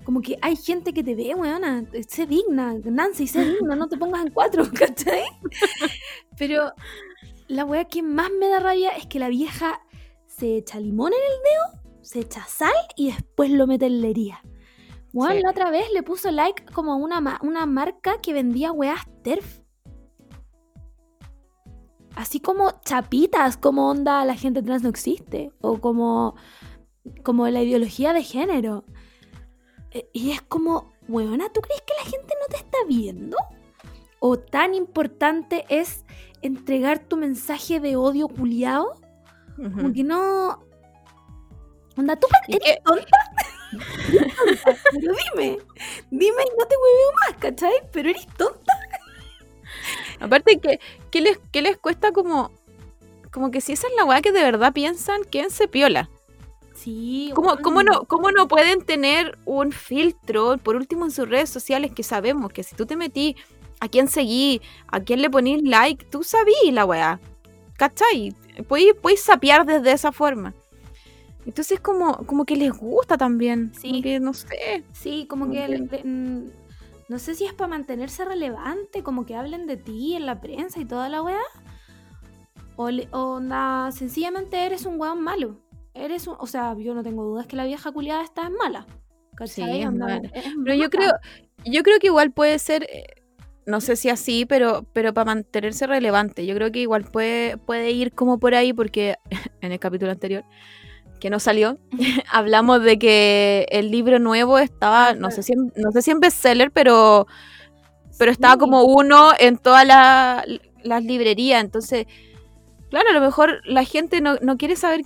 Como que hay gente que te ve, weona, sé digna, Nancy, sé digna, no te pongas en cuatro, ¿cachai? Pero la wea que más me da rabia es que la vieja se echa limón en el dedo, se echa sal y después lo mete en la herida. Sí. la otra vez le puso like como a una, ma- una marca que vendía weas TERF. Así como chapitas, como onda la gente trans no existe. O como, como la ideología de género. Eh, Y es como, weona, ¿tú crees que la gente no te está viendo? ¿O tan importante es entregar tu mensaje de odio culiado? Como Ujú. que no. Onda, ¿tú ¿Y eres qué- tonta? Pero dime, dime y no te hueveo más, ¿cachai? Pero eres tonta. Aparte, que ¿qué les, qué les cuesta como... Como que si esa es la weá que de verdad piensan, quédense piola. Sí, ¿Cómo, cómo no, ¿Cómo no pueden tener un filtro, por último en sus redes sociales, que sabemos que si tú te metí a quién seguí, a quién le ponís like, tú sabí la weá. ¿Cachai? Podéis, podéis sapear desde esa forma. Entonces como, como que les gusta también. Sí. Como que no sé. Sí, como Como que. que- le- mm, no sé si es para mantenerse relevante, como que hablen de ti en la prensa y toda la weá. O, le- o sencillamente eres un weón malo. Eres un. O sea, yo no tengo dudas que la vieja culiada está es mala. ¿cachai? Sí, es Onda, mala. es Pero yo creo, yo creo que igual puede ser, eh, no sé si así, pero, pero para mantenerse relevante, yo creo que igual puede, puede ir como por ahí, porque en el capítulo anterior, que no salió, hablamos de que el libro nuevo estaba, no sé si en, no sé si en bestseller, pero, pero estaba como uno en todas la- las librerías, entonces, claro, a lo mejor la gente no, no quiere saber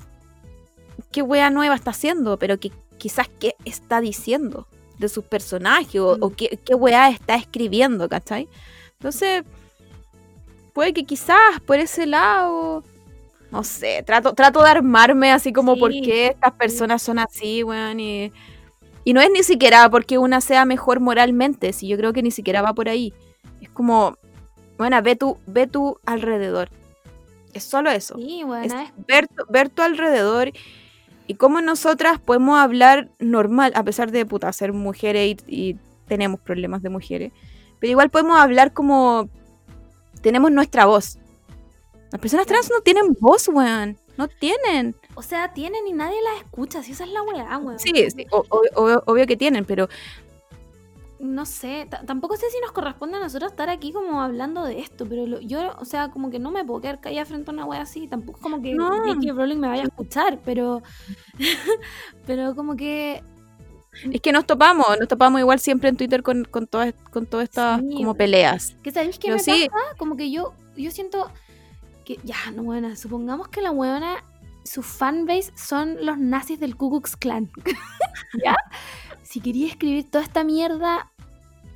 qué wea nueva está haciendo, pero que quizás qué está diciendo de sus personajes o, o Mm. qué, qué weá está escribiendo, ¿cachai? Entonces, puede que quizás por ese lado, no sé, trato, trato de armarme así como Sí, por qué estas personas son así, weón, y, y no es ni siquiera porque una sea mejor moralmente, si yo creo que ni siquiera va por ahí. Es como, bueno, ve tu, ve tu alrededor. Es solo eso Sí, weón, es ver, ver tu alrededor y cómo nosotras podemos hablar normal, a pesar de puta, ser mujeres y, y tenemos problemas de mujeres. Pero igual podemos hablar como tenemos nuestra voz. Las personas trans no tienen voz, weón. No tienen. O sea, tienen y nadie las escucha, si esa es la weá, weón. Sí, sí, o- o- obvio, obvio que tienen, pero No sé, ta- tampoco sé si nos corresponde a nosotros estar aquí como hablando de esto, pero lo- yo, o sea, como que no me puedo quedar callada frente a una wea así, tampoco es como que No. J.K. Rowling me vaya a escuchar, pero, pero como que, es que nos topamos, nos topamos igual siempre en Twitter con, con todas, con todas estas Sí, como peleas. que ¿sabéis qué Yo me sí. pasa? Como que yo, yo siento que, ya, no, buena, supongamos que la weona, su fanbase son los nazis del Ku Klux Klan, ¿ya? Si quería escribir toda esta mierda,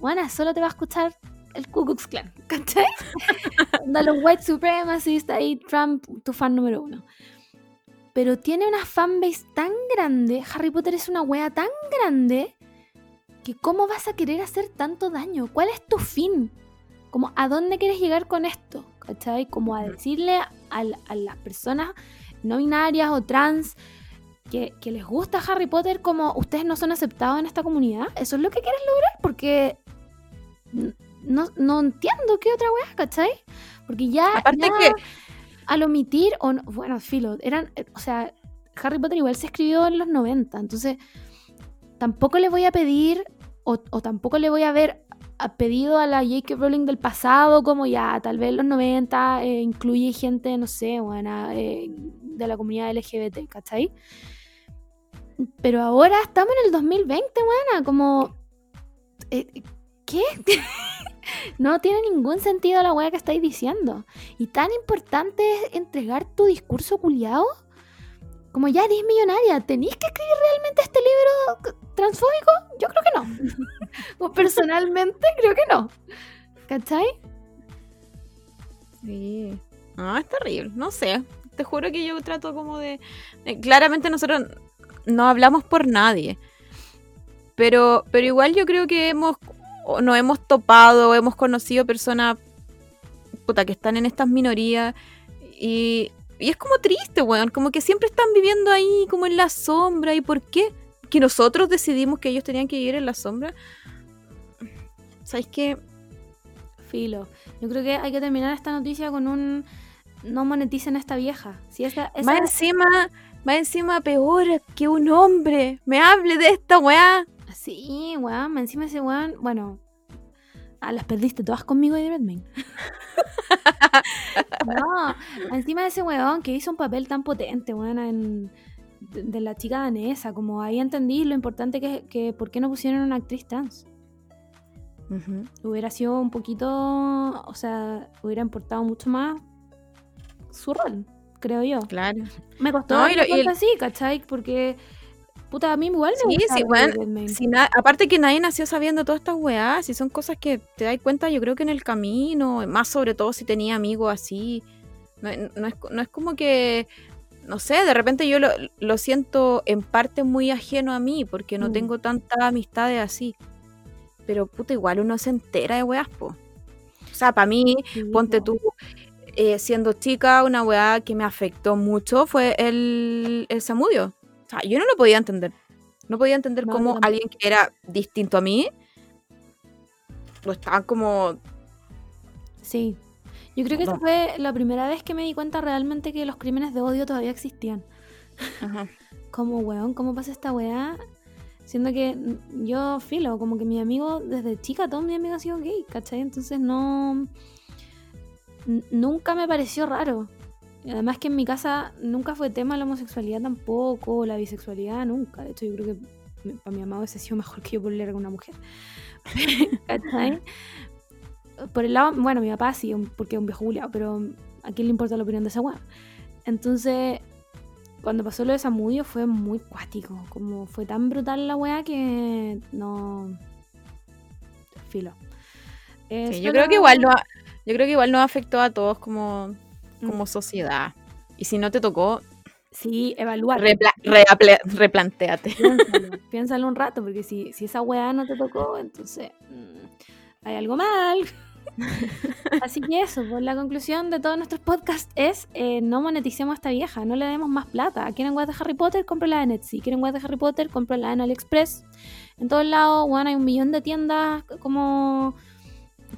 buena, solo te va a escuchar el Ku Klux Klan, ¿cachai? Onda, los white supremacists, ahí Trump, tu fan número uno. Pero tiene una fanbase tan grande, Harry Potter es una wea tan grande, que cómo vas a querer hacer tanto daño. ¿Cuál es tu fin? Como, ¿a dónde quieres llegar con esto? ¿Cachai? Como a decirle a, la- a las personas no binarias o trans que, que les gusta Harry Potter como ustedes no son aceptados en esta comunidad. ¿Eso es lo que quieres lograr? Porque no, no entiendo qué otra wea, ¿cachai? Porque ya, Aparte ya que- al omitir, o no- bueno, filo, eran, o sea, Harry Potter igual se escribió en los 90, entonces tampoco le voy a pedir o, o tampoco le voy a ver a pedido a la J.K. Rowling del pasado como ya, tal vez los 90 eh, incluye gente, no sé, buena, eh, de la comunidad LGBT, ¿cachai? Pero ahora estamos en el 2020, buena, como... eh, ¿Qué? no tiene ningún sentido la weá que estáis diciendo. Y tan importante es entregar tu discurso culiado. Como ya eres millonaria, ¿tenéis que escribir realmente este libro transfóbico? Yo creo que no. o personalmente creo que no. ¿Cachai? Sí. No, es terrible. No sé. Te juro que yo trato como de. de- claramente nosotros no hablamos por nadie. Pero, pero igual yo creo que hemos. O nos hemos topado, o hemos conocido personas puta, que están en estas minorías. Y, y es como triste, weón. Como que siempre están viviendo ahí, como en la sombra. ¿Y por qué? Que nosotros decidimos que ellos tenían que vivir en la sombra. ¿Sabes qué? Filo. Yo creo que hay que terminar esta noticia con un. No moneticen a esta vieja. Si esa, esa- Más encima, más encima peor que un hombre me hable de esta weá. Sí, weón, encima ese weón, bueno, ah, las perdiste todas conmigo y Redmayne. no, encima de ese weón que hizo un papel tan potente, weón, en, de, de la chica danesa, como ahí entendí lo importante que, que por qué no pusieron una actriz trans. Hubiera sido un poquito, o sea, hubiera importado mucho más su rol, creo yo. Claro. Me costó No, y lo- y cuenta el- así, ¿cachai? Porque, puta, a mí igual me Sí, gusta sí. Si na- aparte que nadie nació sabiendo todas estas weás, y son cosas que te das cuenta, yo creo que en el camino, más sobre todo si tenía amigos así. No, no es, no es como que, no sé, de repente yo lo, lo siento en parte muy ajeno a mí, porque no Mm. tengo tantas amistades así. Pero puta, igual uno se entera de weás, po. O sea, para mí, Sí, ponte po. tú, eh, siendo chica, una weá que me afectó mucho fue el, el Samudio. O sea, yo no lo podía entender. No podía entender No, cómo alguien que era distinto a mí lo estaban como. Sí. Yo creo que esa No. fue la primera vez que me di cuenta realmente que los crímenes de odio todavía existían. Ajá. Como, weón, ¿cómo pasa esta weá? Siendo que yo filo, como que mi amigo, desde chica, todos mis amigos han sido gay, ¿cachai? Entonces no. Nunca me pareció raro. Además que en mi casa nunca fue tema la homosexualidad tampoco, la bisexualidad nunca. De hecho, yo creo que para mi mamá hubiese sido mejor que yo pelear con una mujer. ¿Cachai? Por el lado, bueno, mi papá sí, porque es un viejo culiao, pero ¿a quién le importa la opinión de esa weá? Entonces, cuando pasó lo de Samudio fue muy cuático. Como fue tan brutal la weá que no. Filo. Sí, yo creo que igual no, yo creo que igual nos afectó a todos como. Como sociedad. Y si no te tocó, Sí, evaluar. repla- reaple- replantéate. Piénsalo, piénsalo un rato, porque si, si esa weá no te tocó, entonces mm, hay algo mal. Así que eso, pues la conclusión de todos nuestros podcasts es eh, no moneticemos a esta vieja, no le demos más plata. ¿Quieren weas de Harry Potter? Cómprala en Etsy. ¿Quieren weas de Harry Potter? Cómprala en AliExpress. En todos lados, weón, hay un millón de tiendas como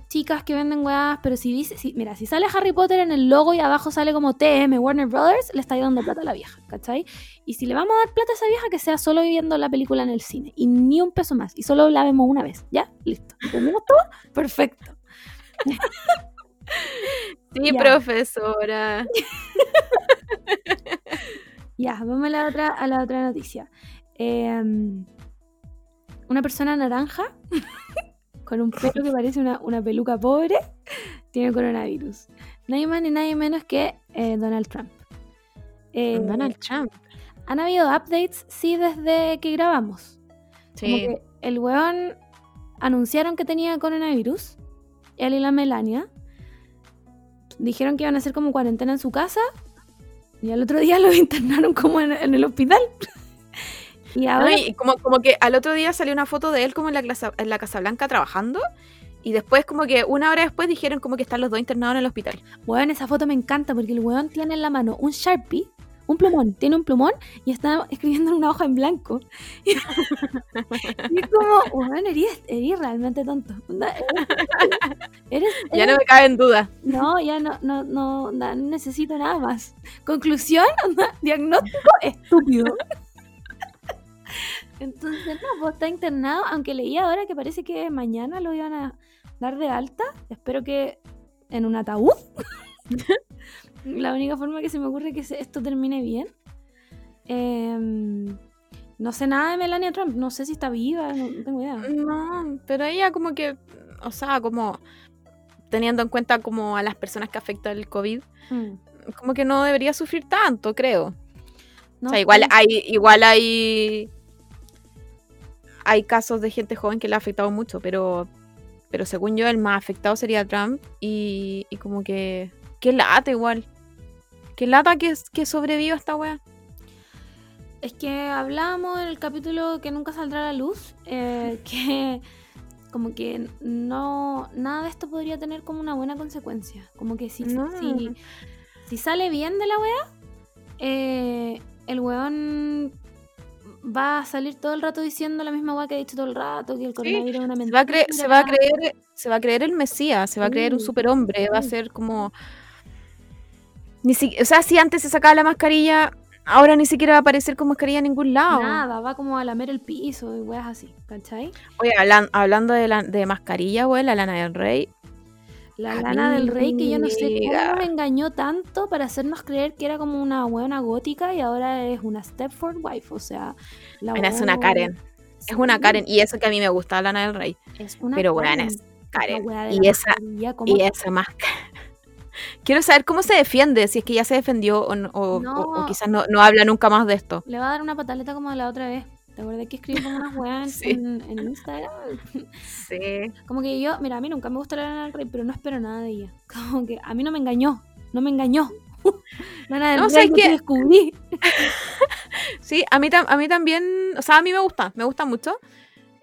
chicas que venden weas, pero si dice, si, mira, si sale Harry Potter en el logo y abajo sale como TM Warner Brothers, le está dando plata a la vieja, ¿cachai? Y si le vamos a dar plata a esa vieja, que sea solo viendo la película en el cine. Y ni un peso más. Y solo la vemos una vez. ¿Ya? Listo. ¿Entendimos todo? Perfecto. Sí, Ya. profesora. Ya, vamos a la otra, a la otra noticia. Em, una persona naranja con un pelo que parece una, una peluca pobre tiene coronavirus. Nadie más ni nadie menos que eh, Donald Trump. Eh, Donald Trump. Han habido updates, sí, desde que grabamos. Como Sí. que el weón anunciaron que tenía coronavirus, él y la Melania. Dijeron que iban a hacer como cuarentena en su casa. Y al otro día lo internaron como en, en el hospital. Y ahora. Ay, como, como que al otro día salió una foto de él como en la, clasa- en la Casa Blanca trabajando. Y después como que una hora después dijeron como que están los dos internados en el hospital. Weón, esa foto me encanta porque el weón tiene en la mano un Sharpie, un plumón, tiene un plumón y está escribiendo en una hoja en blanco. y es como, weón, eres, eres realmente tonto. Onda, Eres, Ya no eres- me cabe en duda. no, ya no, no, no, no necesito nada más. Conclusión, diagnóstico estúpido. Entonces, no, pues está internado, aunque leí ahora que parece que mañana lo iban a dar de alta. Espero que en un ataúd. La única forma que se me ocurre que esto termine bien. Em, no sé nada de Melania Trump, no sé si está viva, no, no tengo idea. No, pero ella como que, o sea, como teniendo en cuenta como a las personas que afecta el COVID, Mm, como que no debería sufrir tanto, creo. no o sea, igual hay, igual hay, hay casos de gente joven que le ha afectado mucho, pero, pero según yo el más afectado sería Trump y, y como que, que lata igual. Que lata que, que sobreviva esta wea. Es que hablábamos en el capítulo que nunca saldrá a la luz, eh, que como que no nada de esto podría tener como una buena consecuencia. Como que si, No. si, si sale bien de la wea, eh, el weón va a salir todo el rato diciendo la misma wea que ha dicho todo el rato, que el coronavirus es una Se mentira. va, a creer, se, va a creer, se va a creer el Mesías, se va a creer un Sí, superhombre, va a ser como... Ni si- o sea, si antes se sacaba la mascarilla, ahora ni siquiera va a aparecer con mascarilla en ningún lado. Nada, va como a lamer el piso y weas así, ¿cachai? Oye, hablan- hablando de, la, de mascarilla, güey, la lana del rey. La Lana del Rey, que yo no sé cómo me engañó tanto para hacernos creer que era como una buena gótica y ahora es una Stepford Wife, o sea... La Bueno, es una Karen. Es una Karen. Y eso que a mí me gusta Lana del Rey. es una Pero bueno, Karen. es La Karen. Y la esa, mascarilla, ¿cómo y esa máscara. Quiero saber cómo se defiende, si es que ya se defendió o, no- o, o- quizás no, no habla nunca más de esto. Le va a dar una pataleta como la otra vez. ¿Te acuerdas que escribí como unas weas Sí. en, en Instagram? Sí. Como que yo, mira, a mí nunca me gusta la Lana del Rey, pero no espero nada de ella. Como que a mí no me engañó, no me engañó. Lana del No, Rey, ¿sabes yo qué? te descubrí. Sí, a mí, a mí también, o sea, a mí me gusta, me gusta mucho.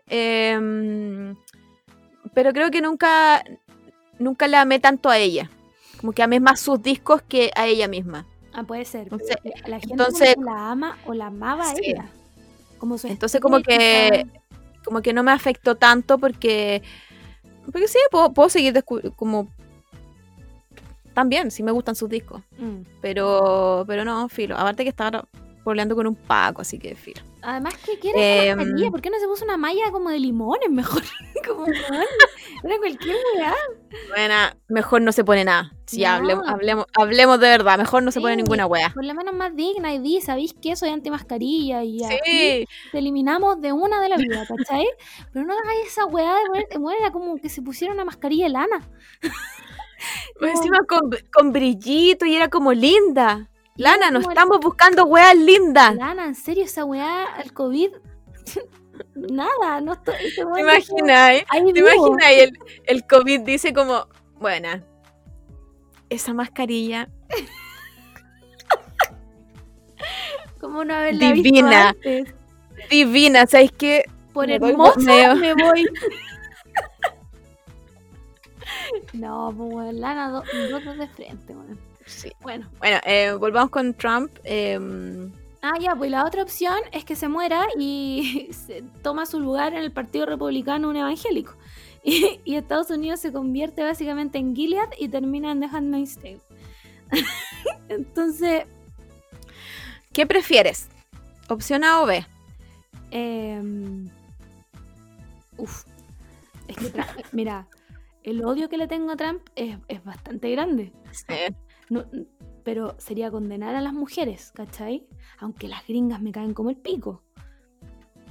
Em, pero creo que nunca, nunca la amé tanto a ella. Como que amé más sus discos que a ella misma. Ah, puede ser. Entonces- la- gente entonces- que la ama o la amaba a Sí. ella. Como su Entonces como que como que no me afectó tanto porque porque sí, puedo, puedo seguir como también, sí me gustan sus discos, Mm. pero pero no, filo, aparte que estaba peleando con un Paco, así que filo. Además, ¿qué quiere mascarilla? ¿Por qué no se puso una malla como de limones mejor? como, era cualquier weá. Bueno, mejor no se pone nada. Si No. hablemos, hablemos, hablemos de verdad, mejor no se pone Sí. ninguna wea. Por lo menos más digna y di, ¿sabéis que soy antimascarilla? Y así Sí, te eliminamos de una de la vida, ¿cachai? Pero no hagáis esa weá de poner- bueno, era como que se pusiera una mascarilla de lana. Más encima con, con brillito y era como linda. Lana, no como estamos buscando weas lindas. Lana, en serio, esa weá, el COVID. Nada, no estoy. ese ¿Te imaginas? ¿Te imaginas? Y el, el COVID dice como, buena, esa mascarilla ¿Cómo no haberla visto Divina. antes? divina, ¿sabes qué? Por Me hermosa medio- me voy. No, pues Lana, do- dos dos de frente, weón. Sí. Bueno. Bueno, eh, volvamos con Trump. em, Ah, ya, pues la otra opción es que se muera y se toma su lugar en el Partido Republicano un evangélico. Y, y Estados Unidos se convierte básicamente en Gilead y termina en The Handmaid's Tale. Entonces, ¿Qué prefieres? ¿Opción A o B? Em, uf. Es que, mira, el odio que le tengo a Trump es, es bastante grande. No- pero sería condenar a las mujeres, ¿cachai? Aunque las gringas me caen como el pico.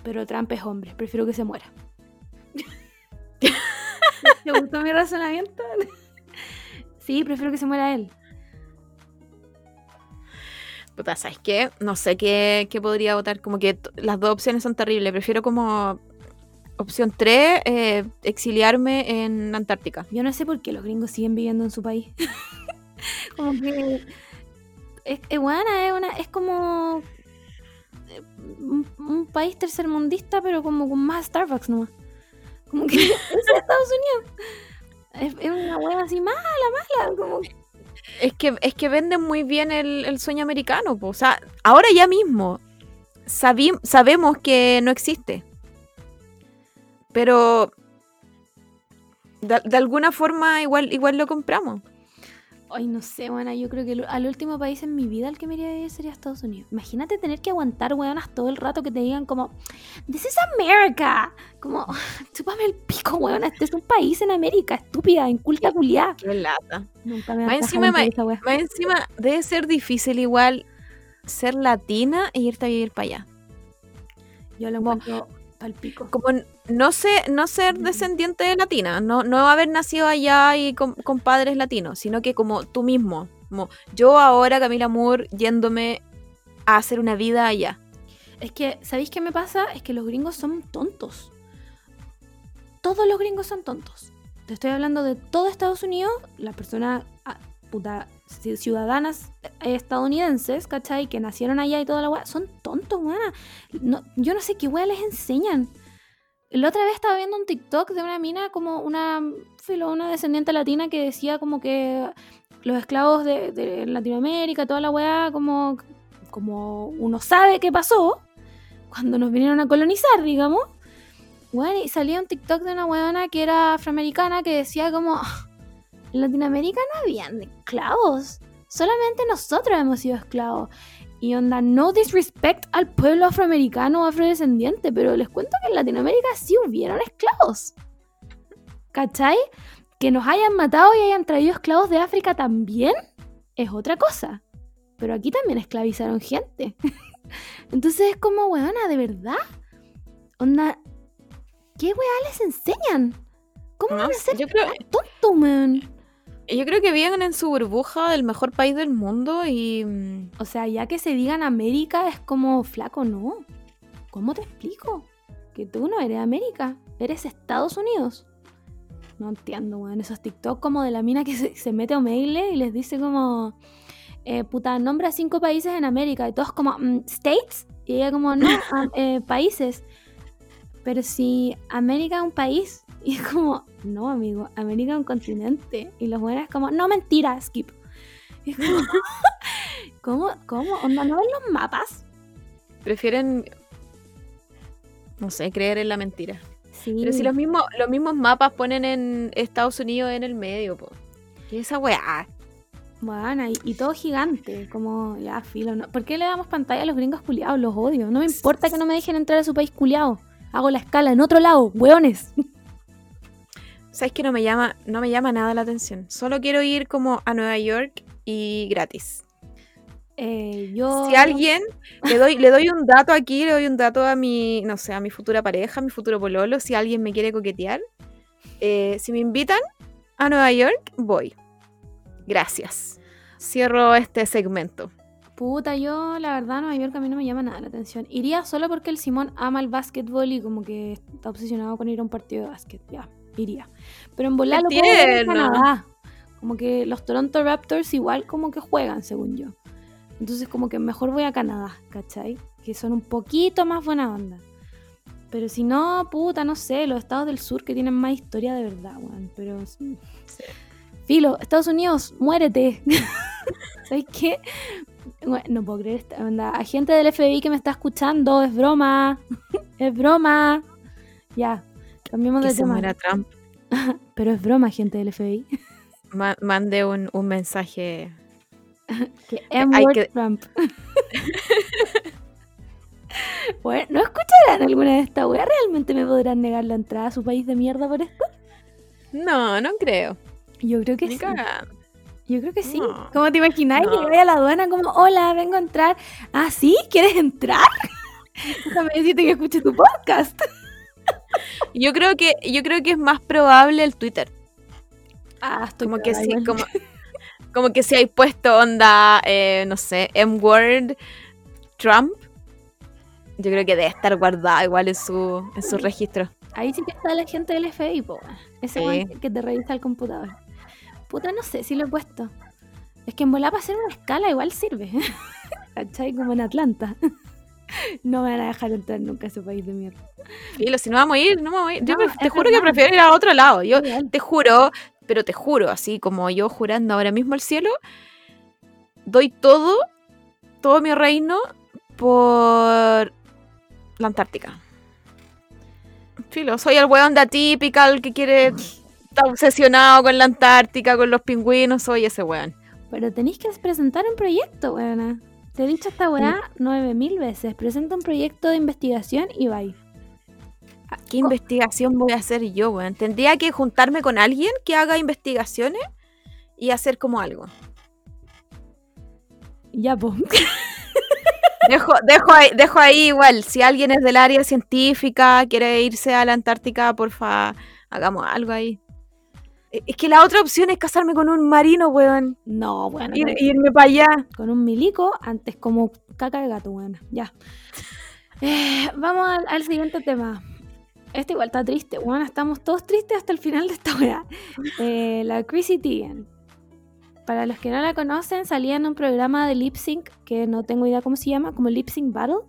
Pero Trump es hombre, prefiero que se muera. ¿Te gustó mi razonamiento? sí, prefiero que se muera él. Puta, ¿sabes qué? No sé qué, qué podría votar. Como que las dos opciones son terribles. Prefiero como opción 3, exiliarme en Antártica. Yo no sé por qué los gringos siguen viviendo en su país. como que. Es, es buena, es, una, es como. eh, Un, país tercermundista, pero como con más Starbucks nomás. Como que es Estados Unidos. Es, una hueá así mala, mala. Como Es que, es que venden muy bien el, el sueño americano. po. O sea, ahora ya mismo sabi- sabemos que no existe. Pero de, de alguna forma igual, igual lo compramos. Ay, no sé, buena. Yo creo que el- al último país en mi vida al que me iría a vivir sería Estados Unidos. Imagínate tener que aguantar hueonas todo el rato que te digan como, This is America. Como, chúpame el pico, hueona. Este es un país en América, estúpida, inculta culiá. Qué lata. Nunca me va encima, ma- esa más encima debe ser difícil igual ser latina e irte a vivir para allá. Yo lo encuentro pal pico. Como no sé, no ser descendiente de latina, no, no haber nacido allá y con, con padres latinos, sino que como tú mismo, como yo ahora, Camila Moore, yéndome a hacer una vida allá. Es que, ¿sabéis qué me pasa? Es que los gringos son tontos. Todos los gringos son tontos. Te estoy hablando de todo Estados Unidos, las personas, ah, puta, ci- ciudadanas eh, estadounidenses, ¿cachai? Que nacieron allá y toda la weá, son tontos, weá. No, yo no sé qué weá les enseñan. La otra vez estaba viendo un TikTok de una mina, como una, una descendiente latina que decía como que los esclavos de, de Latinoamérica, toda la weá, como, como uno sabe qué pasó cuando nos vinieron a colonizar, digamos. Bueno, y salía un TikTok de una weona que era afroamericana que decía como, "Ah, en Latinoamérica no habían esclavos, solamente nosotros hemos sido esclavos. Y onda, no disrespect al pueblo afroamericano o afrodescendiente, pero les cuento que en Latinoamérica sí hubieron esclavos. ¿Cachai? Que nos hayan matado y hayan traído esclavos de África también es otra cosa. Pero aquí también esclavizaron gente. Entonces es como, weona, ¿de verdad? Onda, ¿qué weá les enseñan? ¿Cómo No van a ser yo creo- tonto, man? Yo creo que viven en su burbuja del mejor país del mundo y... mm, O sea, ya que se digan América es como flaco, ¿no? ¿Cómo te explico? Que tú no eres América, eres Estados Unidos. No entiendo, weón. Esos TikTok como de la mina que se, se mete a Omegle y les dice como, eh, puta, nombra cinco países en América. Y todos como, "Mm, ¿States? Y ella como, no, eh, países. Pero si América es un país. Y es como, no, amigo, América es un continente. Y los buenos es como, no, mentira, skip. Y es como, ¿Cómo? ¿Cómo? ¿Onda no ven los mapas? prefieren, no sé, creer en la mentira. Sí. Pero si los mismos, los mismos mapas ponen en Estados Unidos en el medio, po. ¿Qué es esa weá? Bueno, y, y todo gigante, como ya filo. ¿no? ¿Por qué le damos pantalla a los gringos culiados? Los odio. No me importa que no me dejen entrar a su país culiado. Hago la escala en otro lado, hueones. ¿Sabes que no me llama, no me llama nada la atención? Solo quiero ir como a Nueva York y gratis. Eh, yo. Si alguien le doy, le doy un dato aquí, le doy un dato a mi, no sé, a mi futura pareja, a mi futuro pololo, si alguien me quiere coquetear, eh, si me invitan a Nueva York, voy. Gracias. Cierro este segmento. Puta, yo la verdad Nueva York a mí no me llama nada la atención. Iría solo porque el Simón ama el básquetbol y como que está obsesionado con ir a un partido de básquet. Ya, iría. Pero en volar lo puedo ver en tierno. Canadá. Como que los Toronto Raptors igual como que juegan, según yo. Entonces como que mejor voy a Canadá, ¿cachai? Que son un poquito más buena onda. Pero si no, puta, no sé, los estados del sur que tienen más historia de verdad, weón. Pero... sí. Filo, Estados Unidos, muérete. ¿Sabes qué? Bueno, no puedo creer esta onda. A gente del FBI que me está escuchando, es broma. es broma. Ya, cambiemos Que de tema. muera Trump. Pero es broma, gente del FBI. Ma- mande un, un mensaje. Que Hay M-word que- Trump. bueno, ¿no escucharán alguna de estas weas? ¿Realmente me podrán negar la entrada a su país de mierda por esto? No, no creo. Yo creo que Ni sí. Yo creo que sí. No. ¿Cómo te imagináis? No. Que vaya a la aduana como, hola, vengo a entrar. ¿Ah, sí? ¿Quieres entrar? Déjame decirte que escuche tu podcast. Yo creo que, yo creo que es más probable el Twitter. Ah, estoy Como que sí, como, como que si hay puesto onda, eh, no sé, M-Word, Trump. Yo creo que debe estar guardado igual en su, en su registro. Ahí sí que está la gente del FBI, po. Ese Sí. que te revisa el computador. Puta, no sé si lo he puesto. Es que en volar para hacer una escala igual sirve. ¿Cachai? Como en Atlanta. no me van a dejar entrar nunca a ese país de mierda. Filo, si no vamos a ir, no vamos a ir. Yo No, te juro que prefiero ir a otro lado. Yo te juro, pero te juro, así como yo jurando ahora mismo al cielo, doy todo, todo mi reino por la Antártica. Filo, soy el weón de atípica, el que quiere, está obsesionado con la Antártica, con los pingüinos, soy ese weón. Pero tenéis que presentar un proyecto, weona. Te he dicho esta weá nueve mil veces. Presenta un proyecto de investigación y bye. ¿Qué investigación voy a hacer yo, weón? Tendría que juntarme con alguien que haga investigaciones y hacer como algo. Ya. Dejo, dejo, ahí, dejo ahí igual, si alguien es del área científica, quiere irse a la Antártica, porfa, hagamos algo ahí. E- Es que la otra opción es casarme con un marino, weón. No, bueno. Ir- irme para allá. con un milico antes como caca de gato, bueno, ya. Eh, vamos al, al siguiente tema. Este igual está triste, bueno, estamos todos tristes hasta el final de esta weá. Eh, la Chrissy Teigen. Para los que no la conocen, salía en un programa de lip sync que no tengo idea cómo se llama, como Lip Sync Battle.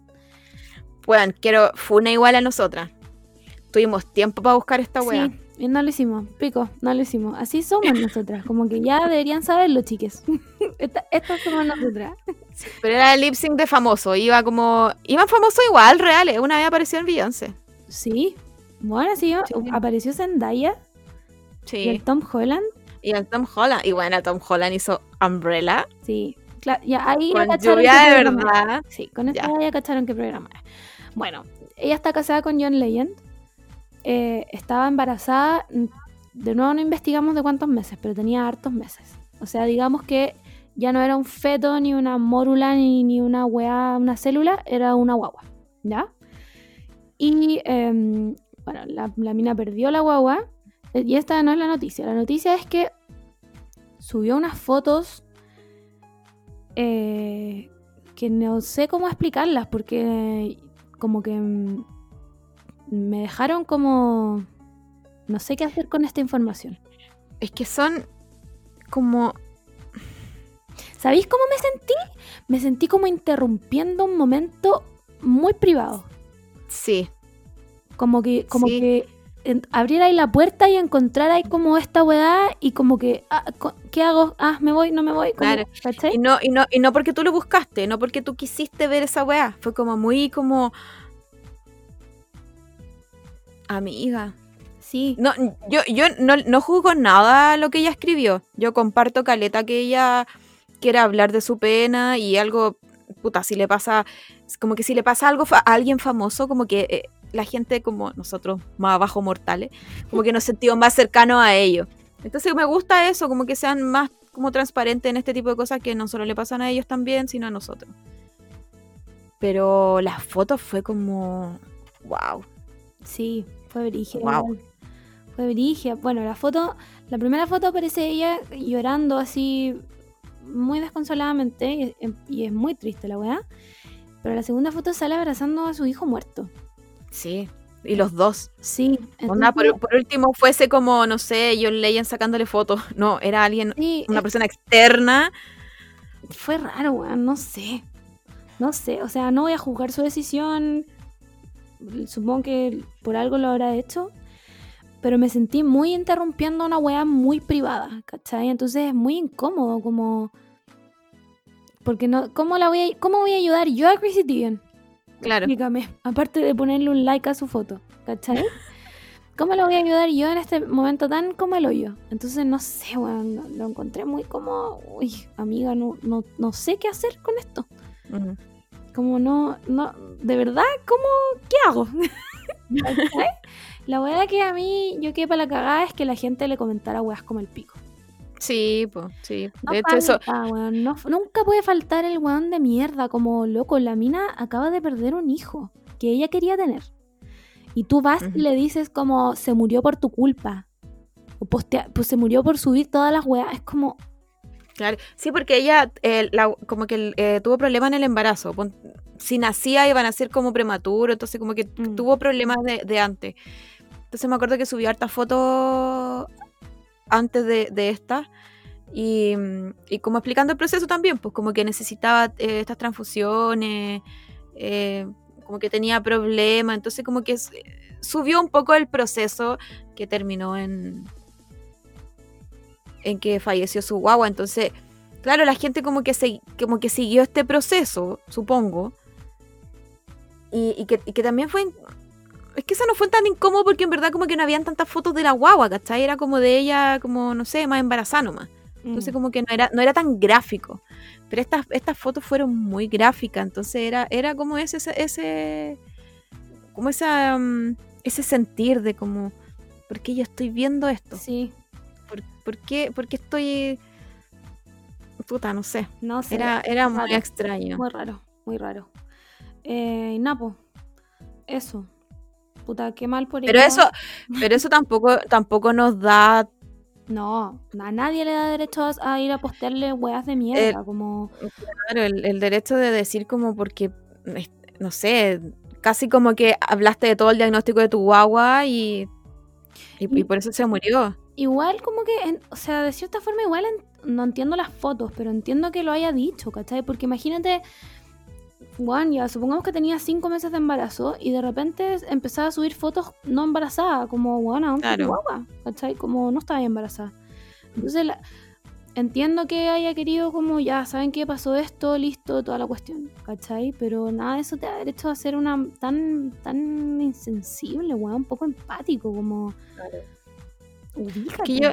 Weón, quiero funa igual a nosotras. Tuvimos tiempo para buscar esta weá. Sí, y no lo hicimos, pico, no lo hicimos. Así somos nosotras, como que ya deberían saberlo, chiques. Esta- Estas somos nosotras. Pero era el lip sync de famoso. Iba como. Iban famosos igual, reales. Una vez apareció en Beyoncé. Sí, bueno, sí, Sí. apareció Zendaya y Sí. el Tom Holland. Y el Tom Holland. Y bueno, Tom Holland hizo Umbrella. Sí, cla- ya ahí ya Con cacharon lluvia de programa verdad. Sí, con esta Ya. ya cacharon qué programa. Bueno, ella está casada con John Legend. Eh, estaba embarazada. mm, De nuevo no investigamos de cuántos meses, pero tenía hartos meses. O sea, digamos que ya no era un feto, ni una mórula, ni, ni una weá, una célula, era una guagua. ¿Ya? Y em, bueno, la, mina perdió la guagua. eh, Y esta no es la noticia. La noticia es que subió unas fotos eh, que no sé cómo explicarlas porque como que mm, me dejaron como... No sé qué hacer con esta información. Es que son como. ¿Sabéis cómo me sentí? Me sentí como interrumpiendo un momento muy privado. Sí. Como que, como Sí. que abriera ahí la puerta y encontrara ahí como esta weá y como que, ah, ¿qué hago? Ah, me voy, no me voy. como, Claro. ¿cachai? Y no, y, no, y no porque tú lo buscaste, no porque tú quisiste ver esa weá. Fue como muy como. Amiga. Sí, No, yo, yo no, no juzgo nada lo que ella escribió. Yo comparto caleta que ella quiere hablar de su pena y algo, puta, si le pasa, como que si le pasa algo a alguien famoso, como que eh, la gente como nosotros, más abajo mortales, como que nos sentimos más cercanos a ellos. Entonces me gusta eso, como que sean más como transparentes en este tipo de cosas que no solo le pasan a ellos también, sino a nosotros. Pero las fotos fue como, wow. Sí, fue. Guau. igual. Fue brígida. Bueno, la foto, la primera foto aparece ella llorando así muy desconsoladamente y, y es muy triste la weá. Pero la segunda foto sale abrazando a su hijo muerto. Sí, y los dos. Sí, Onda, entonces- por, por último, fuese como, no sé, John Legend sacándole fotos. No, era alguien, sí, una es- persona externa. fue raro, weón, no sé. No sé, o sea, no voy a juzgar su decisión. Supongo que por algo lo habrá hecho. Pero me sentí muy interrumpiendo una weá muy privada, ¿cachai? Entonces es muy incómodo, como. Porque no. ¿Cómo la voy a, cómo voy a ayudar yo a Chrissy Teigen? Claro. Explícame. Aparte de ponerle un like a su foto, ¿cachai? ¿Cómo la voy a ayudar yo en este momento tan como el hoyo? Entonces no sé, weón. lo- Lo encontré muy como. Uy, amiga, no, no, no sé qué hacer con esto. Como no, no, de verdad, ¿cómo, qué hago? La weá que a mí yo quedé para la cagada es que la gente le comentara weas como el pico. Sí, pues, sí. No De hecho, eso. weón, no- nunca puede faltar el weón de mierda, como loco, la mina acaba de perder un hijo que ella quería tener. Y tú vas y le dices como se murió por tu culpa. O postea- pues se murió por subir todas las weas. Es como, Claro. Sí, porque ella, eh, la- como que eh, tuvo problemas en el embarazo. Si nacía, iban a ser como prematuro. Entonces, como que Mm. tuvo problemas de, de antes. Entonces, me acuerdo que subí hartas fotos antes de, de esta. Y, mm, y como explicando el proceso también, pues como que necesitaba eh, estas transfusiones, como que tenía problemas, entonces como que subió un poco el proceso que terminó en, en que falleció su guagua, entonces, claro, la gente como que, se, como que siguió este proceso, supongo, y, y que, y que también fue... Es que eso no fue tan incómodo porque en verdad como que no habían tantas fotos de la guagua, ¿cachai? Era como de ella, como, no sé, más embarazada nomás. Entonces mm, como que no era, no era tan gráfico. Pero estas, estas fotos fueron muy gráficas. Entonces era, era como ese, ese, ese como esa, mm, ese sentir de como, ¿por qué yo estoy viendo esto? sí, ¿Por, qué, por qué estoy... Puta, no sé. no sé. Era, era muy raro. extraño. Muy raro, muy raro. Eh, Napo, eso. Puta, qué mal por Pero eso, pero eso tampoco, tampoco nos da No, a nadie le da derecho a, ir a postearle weas de mierda, como... Claro, el, el derecho de decir como porque, no sé, casi como que hablaste de todo el diagnóstico de tu guagua y, y, y por eso se murió. Igual como que, en- o sea, de cierta forma igual en- no entiendo las fotos, pero entiendo que lo haya dicho, ¿cachai? Porque imagínate, Juan, ya supongamos que tenía cinco meses de embarazo y de repente empezaba a subir fotos no embarazada, como, aún Claro. guagua, ¿cachai? Como no estaba embarazada. Entonces, la- entiendo que haya querido como, ya, ¿saben qué? Pasó esto, listo, toda la cuestión, ¿cachai? Pero nada de eso te da derecho a ser una tan, tan insensible, weón, un poco empático, como... Que yo,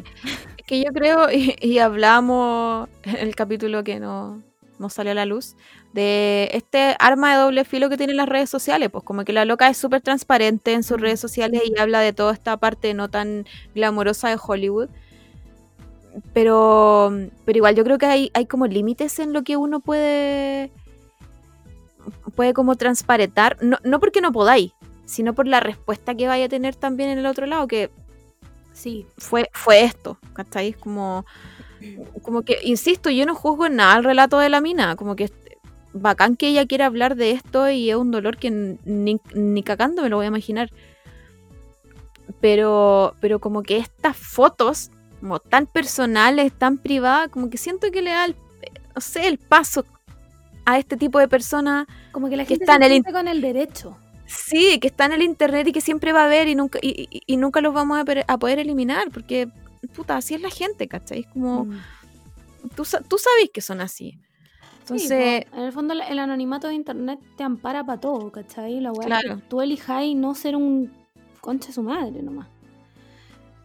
que yo creo, y, y hablamos en el capítulo que no no salió a la luz, de este arma de doble filo que tienen las redes sociales, pues como que la loca es súper transparente en sus Mm. redes sociales y habla de toda esta parte no tan glamorosa de Hollywood. Pero, pero igual yo creo que hay, hay como límites en lo que uno puede puede como transparentar, no, no porque no podáis, sino por la respuesta que vaya a tener también en el otro lado, que Sí, fue, fue esto, ¿cachai? Como, como que, insisto, yo no juzgo en nada el relato de la mina, como que bacán que ella quiera hablar de esto y es un dolor que ni, ni cagando me lo voy a imaginar. Pero, pero como que estas fotos, como tan personales, tan privadas, como que siento que le da el, no sé, el paso a este tipo de personas, como que la Que está se en el con el derecho. Sí, que está en el internet y que siempre va a haber y nunca, y, y- y nunca los vamos a, poder eliminar, porque, puta, así es la gente, ¿cachai? Es como, Mm. tú, tú sabes que son así. Sí, Entonces, en el fondo el anonimato de internet te ampara para todo, ¿cachai? La weá Claro. que tú elijas y no ser un concha de su madre nomás.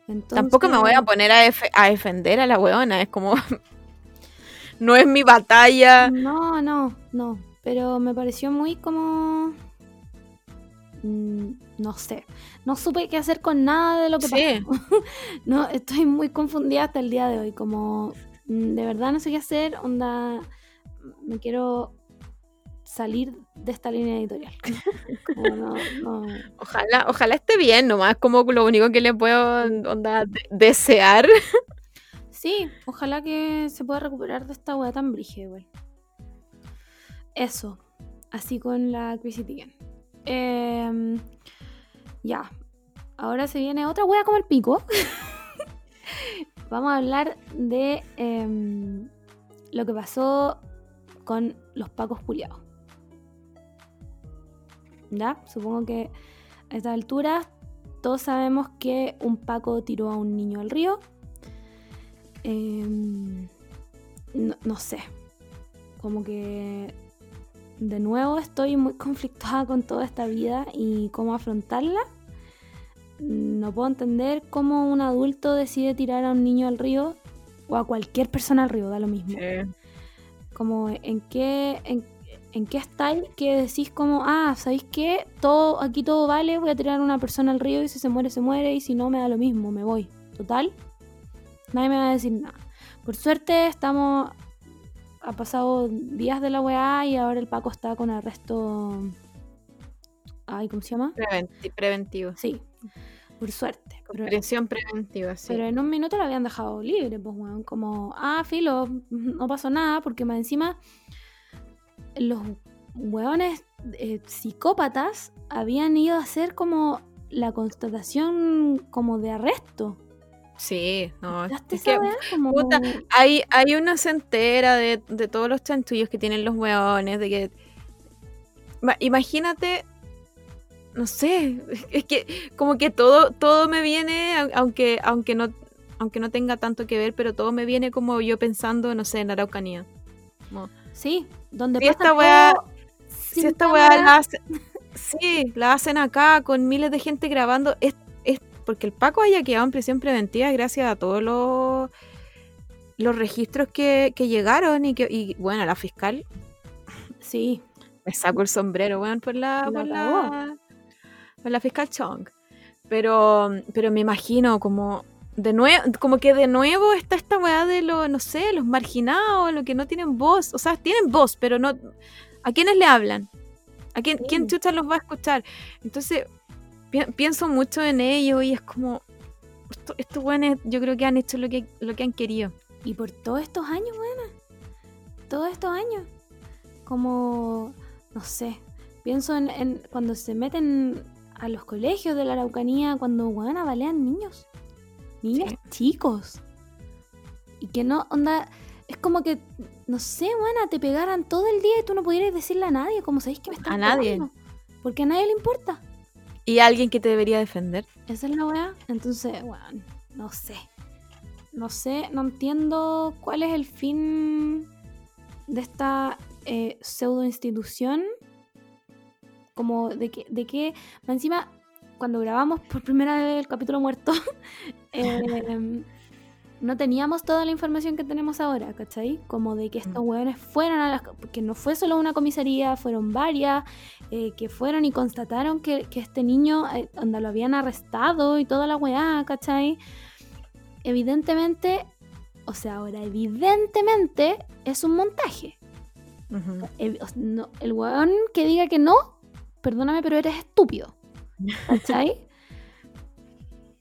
Entonces, tampoco me voy a poner a, a defender a la weona, es como, no es mi batalla. No, no, no. Pero me pareció muy como. Mm, No sé. No supe qué hacer con nada de lo que Sí. pasó. No, estoy muy confundida hasta el día de hoy. Como. mm, De verdad no sé qué hacer. Onda. Me quiero salir de esta línea editorial. Como no, no. Ojalá, ojalá esté bien, nomás como lo único que le puedo onda, de- desear. Sí, ojalá que se pueda recuperar de esta weá tan brígida igual. Eso. Así con la Chrissy Teigen. Em, ya. Ahora se viene otra weá como el pico. Vamos a hablar de em, lo que pasó con los pacos culiados. ¿Ya? Supongo que a esta altura todos sabemos que un paco tiró a un niño al río. Em, no sé. Como que de nuevo estoy muy conflictuada con toda esta vida y cómo afrontarla. No puedo entender cómo un adulto decide tirar a un niño al río o a cualquier persona al río, da lo mismo. Como en qué, en, en qué estáis que decís como, ah, ¿sabéis qué? Todo, aquí todo vale, voy a tirar a una persona al río y si se muere, se muere y si no, me da lo mismo, me voy. Total, nadie me va a decir nada. Por suerte estamos, ha pasado días de la weá y ahora el Paco está con arresto, ay, ¿cómo se llama? Preventi- preventivo. Sí, por suerte. Pero, Presión preventiva, sí. pero en un minuto lo habían dejado libre, pues, weón. Como, ah, filo, no pasó nada, porque más encima los weones eh, psicópatas habían ido a hacer como la constatación como de arresto. Sí, no. ¿Cachaste es que? Como- puta, hay, hay una centera de, de todos los chanchullos que tienen los weones, de que... Ma- Imagínate, no sé, es que como que todo, todo me viene, au- aunque, aunque, no, aunque no tenga tanto que ver, pero todo me viene como yo pensando, no sé, en Araucanía. Como, Sí, donde Si pasa esta weá- si esta weá la hacen, sí, la hacen acá con miles de gente grabando, es porque el Paco haya quedado en prisión preventiva gracias a todos los, los registros que, que llegaron y que, y bueno, la fiscal, Sí, me saco el sombrero, weón, por la, La por la, por la fiscal Chong. Pero, pero me imagino como de nuevo, como que de nuevo está esta weá de los, no sé, los marginados, los que no tienen voz. O sea, tienen voz, pero no. ¿A quiénes le hablan? ¿A quién, Sí. quién chucha los va a escuchar? Entonces, pi- pienso mucho en ellos y es como. esto- Estos weones, yo creo que han hecho lo que, lo que han querido. Y por todos estos años, buena. Todos estos años. Como, no sé. Pienso en, en cuando se meten a los colegios de la Araucanía, cuando, weón, balean niños. Niños Sí. chicos. Y que no, onda, es como que, no sé, buena, te pegaran todo el día y tú no pudieras decirle a nadie, como sabéis que me están A nadie. Porque a nadie le importa. Y alguien que te debería defender. Esa es la weá. Entonces, weón, no sé. No sé, no entiendo cuál es el fin de esta eh, pseudo institución. Como de que, de que, encima, cuando grabamos por primera vez el capítulo muerto, eh, no teníamos toda la información que tenemos ahora, ¿cachai? Como de que estos Mm. hueones fueron a las... que no fue solo una comisaría, fueron varias, eh, que fueron y constataron que, que este niño, eh, lo habían arrestado y toda la weá, ¿cachai? Evidentemente, o sea, ahora evidentemente es un montaje. O sea, no- el weón que diga que no, perdóname, pero eres estúpido. ¿Cachai?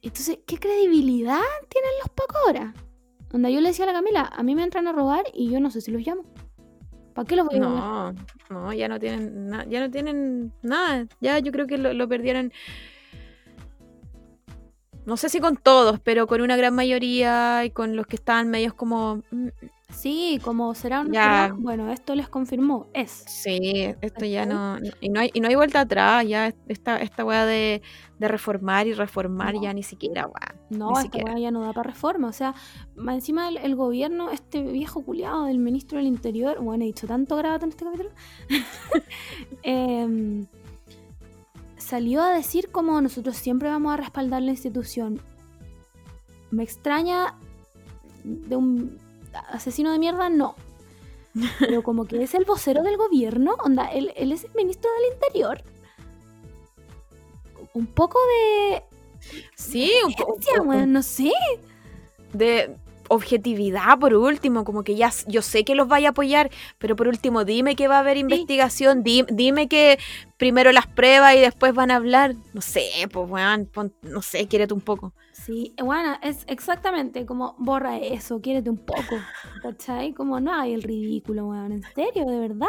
Entonces, ¿qué credibilidad tienen los pacos ahora? Onda, yo le decía a la Camila, a mí me entran a robar y yo no sé si los llamo. ¿Para qué los voy a llamar? No, no, ya no tienen na- ya no tienen nada. Ya yo creo que lo, lo perdieron. No sé si con todos, pero con una gran mayoría y con los que estaban medios como. Sí, como será una Ya. Bueno, esto les confirmó, es. Sí, esto ya no, no- y no hay, y no hay vuelta atrás, ya esta, esta weá de, de reformar y reformar No. ya ni siquiera, weá. No, esta siquiera. weá ya no da para reforma. O sea, más encima el, el gobierno, este viejo culiado del ministro del Interior, bueno, he dicho tanto grabado en este capítulo, em, salió a decir como nosotros siempre vamos a respaldar la institución. Me extraña de un asesino de mierda, no. Pero como que es el vocero del gobierno, onda, él, él es el ministro del Interior. Un poco de... Sí, un po- un Ciencia, po- weón, no sé. de objetividad por último, como que ya yo sé que los vaya a apoyar, pero por último dime que va a haber investigación, di- dime que primero las pruebas y después van a hablar, no sé, pues weón, pon- no sé, quiérete un poco. Sí, bueno, es exactamente como borra eso, quiérete un poco, ¿cachai? Como no hay el ridículo, weón, en serio, de verdad.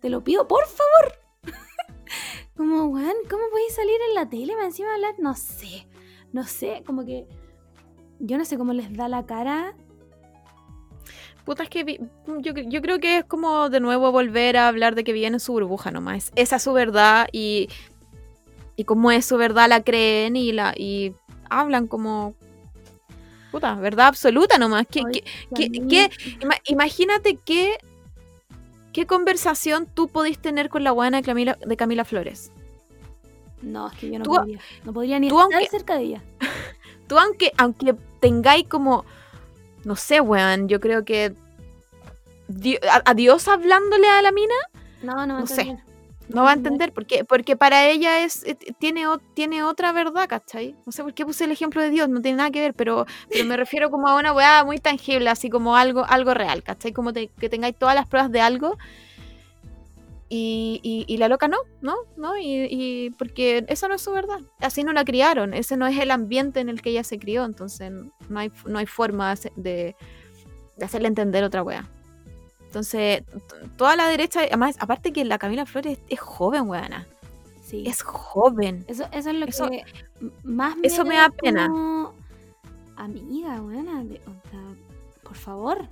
Te lo pido, por favor. como, weón, ¿cómo podéis salir en la tele para encima hablar? No sé, no sé, como que yo no sé cómo les da la cara. Puta, es que vi- yo, yo creo que es como de nuevo volver a hablar de que viene en su burbuja nomás. Esa es su verdad y, y como es su verdad la creen y la y hablan como... Puta, verdad absoluta nomás. ¿Qué, Ay, qué- ¿Qué- mí- qué- Ima- imagínate qué, qué conversación tú podís tener con la buena de Camila, de Camila Flores. No, es que yo no Tú- podría. No podría ni estar aunque- cerca de ella. Tú aunque, aunque tengáis como, no sé, weón, yo creo que di- a, a Dios hablándole a la mina, No, no, No sé. no va a entender, porque, porque para ella es eh, tiene, tiene otra verdad, ¿cachai? No sé por qué puse el ejemplo de Dios, no tiene nada que ver, pero, pero me refiero como a una weá muy tangible, así como algo, algo real, ¿cachai? Como te- que tengáis todas las pruebas de algo. Y, y- y la loca no, ¿no? ¿no? Y, y porque eso no es su verdad. Así no la criaron, ese no es el ambiente en el que ella se crió, entonces no hay, no hay forma de, hacer- de, de hacerle entender otra weá. Entonces, toda la derecha, además, aparte que la Camila Flores es joven, weana. Sí. Es joven. Eso, eso es lo Eso- que más eso me da pena. como, Amiga, de- o sea, por favor.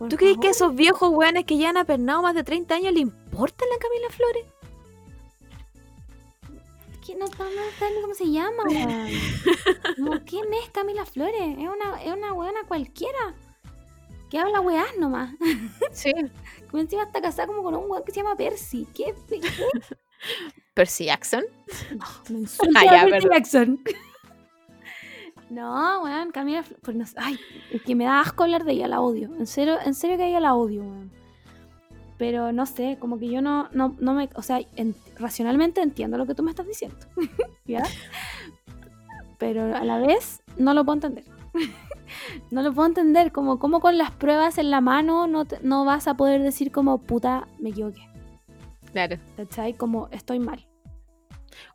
Por ¿Tú crees que favor. esos viejos weones que ya han apernado más de 30 años le importa la Camila Flores? que no, no, no ni cómo se llama, weón. Como, ¿Quién es Camila Flores? Es una, es una weona cualquiera. Que habla weás nomás. Sí. Como encima está casada como con un weón que se llama Percy. ¿Qué? ¿Qué? Percy Jackson. No, me insulta Ah, a Percy. Jackson. No, weón, Camila pues no ay, es que me da asco hablar de ella, la odio. En serio, en serio que ella la odio, weón. Pero no sé, como que yo no, no, no me, o sea, en- racionalmente entiendo lo que tú me estás diciendo. ¿Ya? Pero a la vez no lo puedo entender. no lo puedo entender, como, como con las pruebas en la mano no, te- no vas a poder decir como, puta, me equivoqué. Claro. ¿Cachai? Como estoy mal.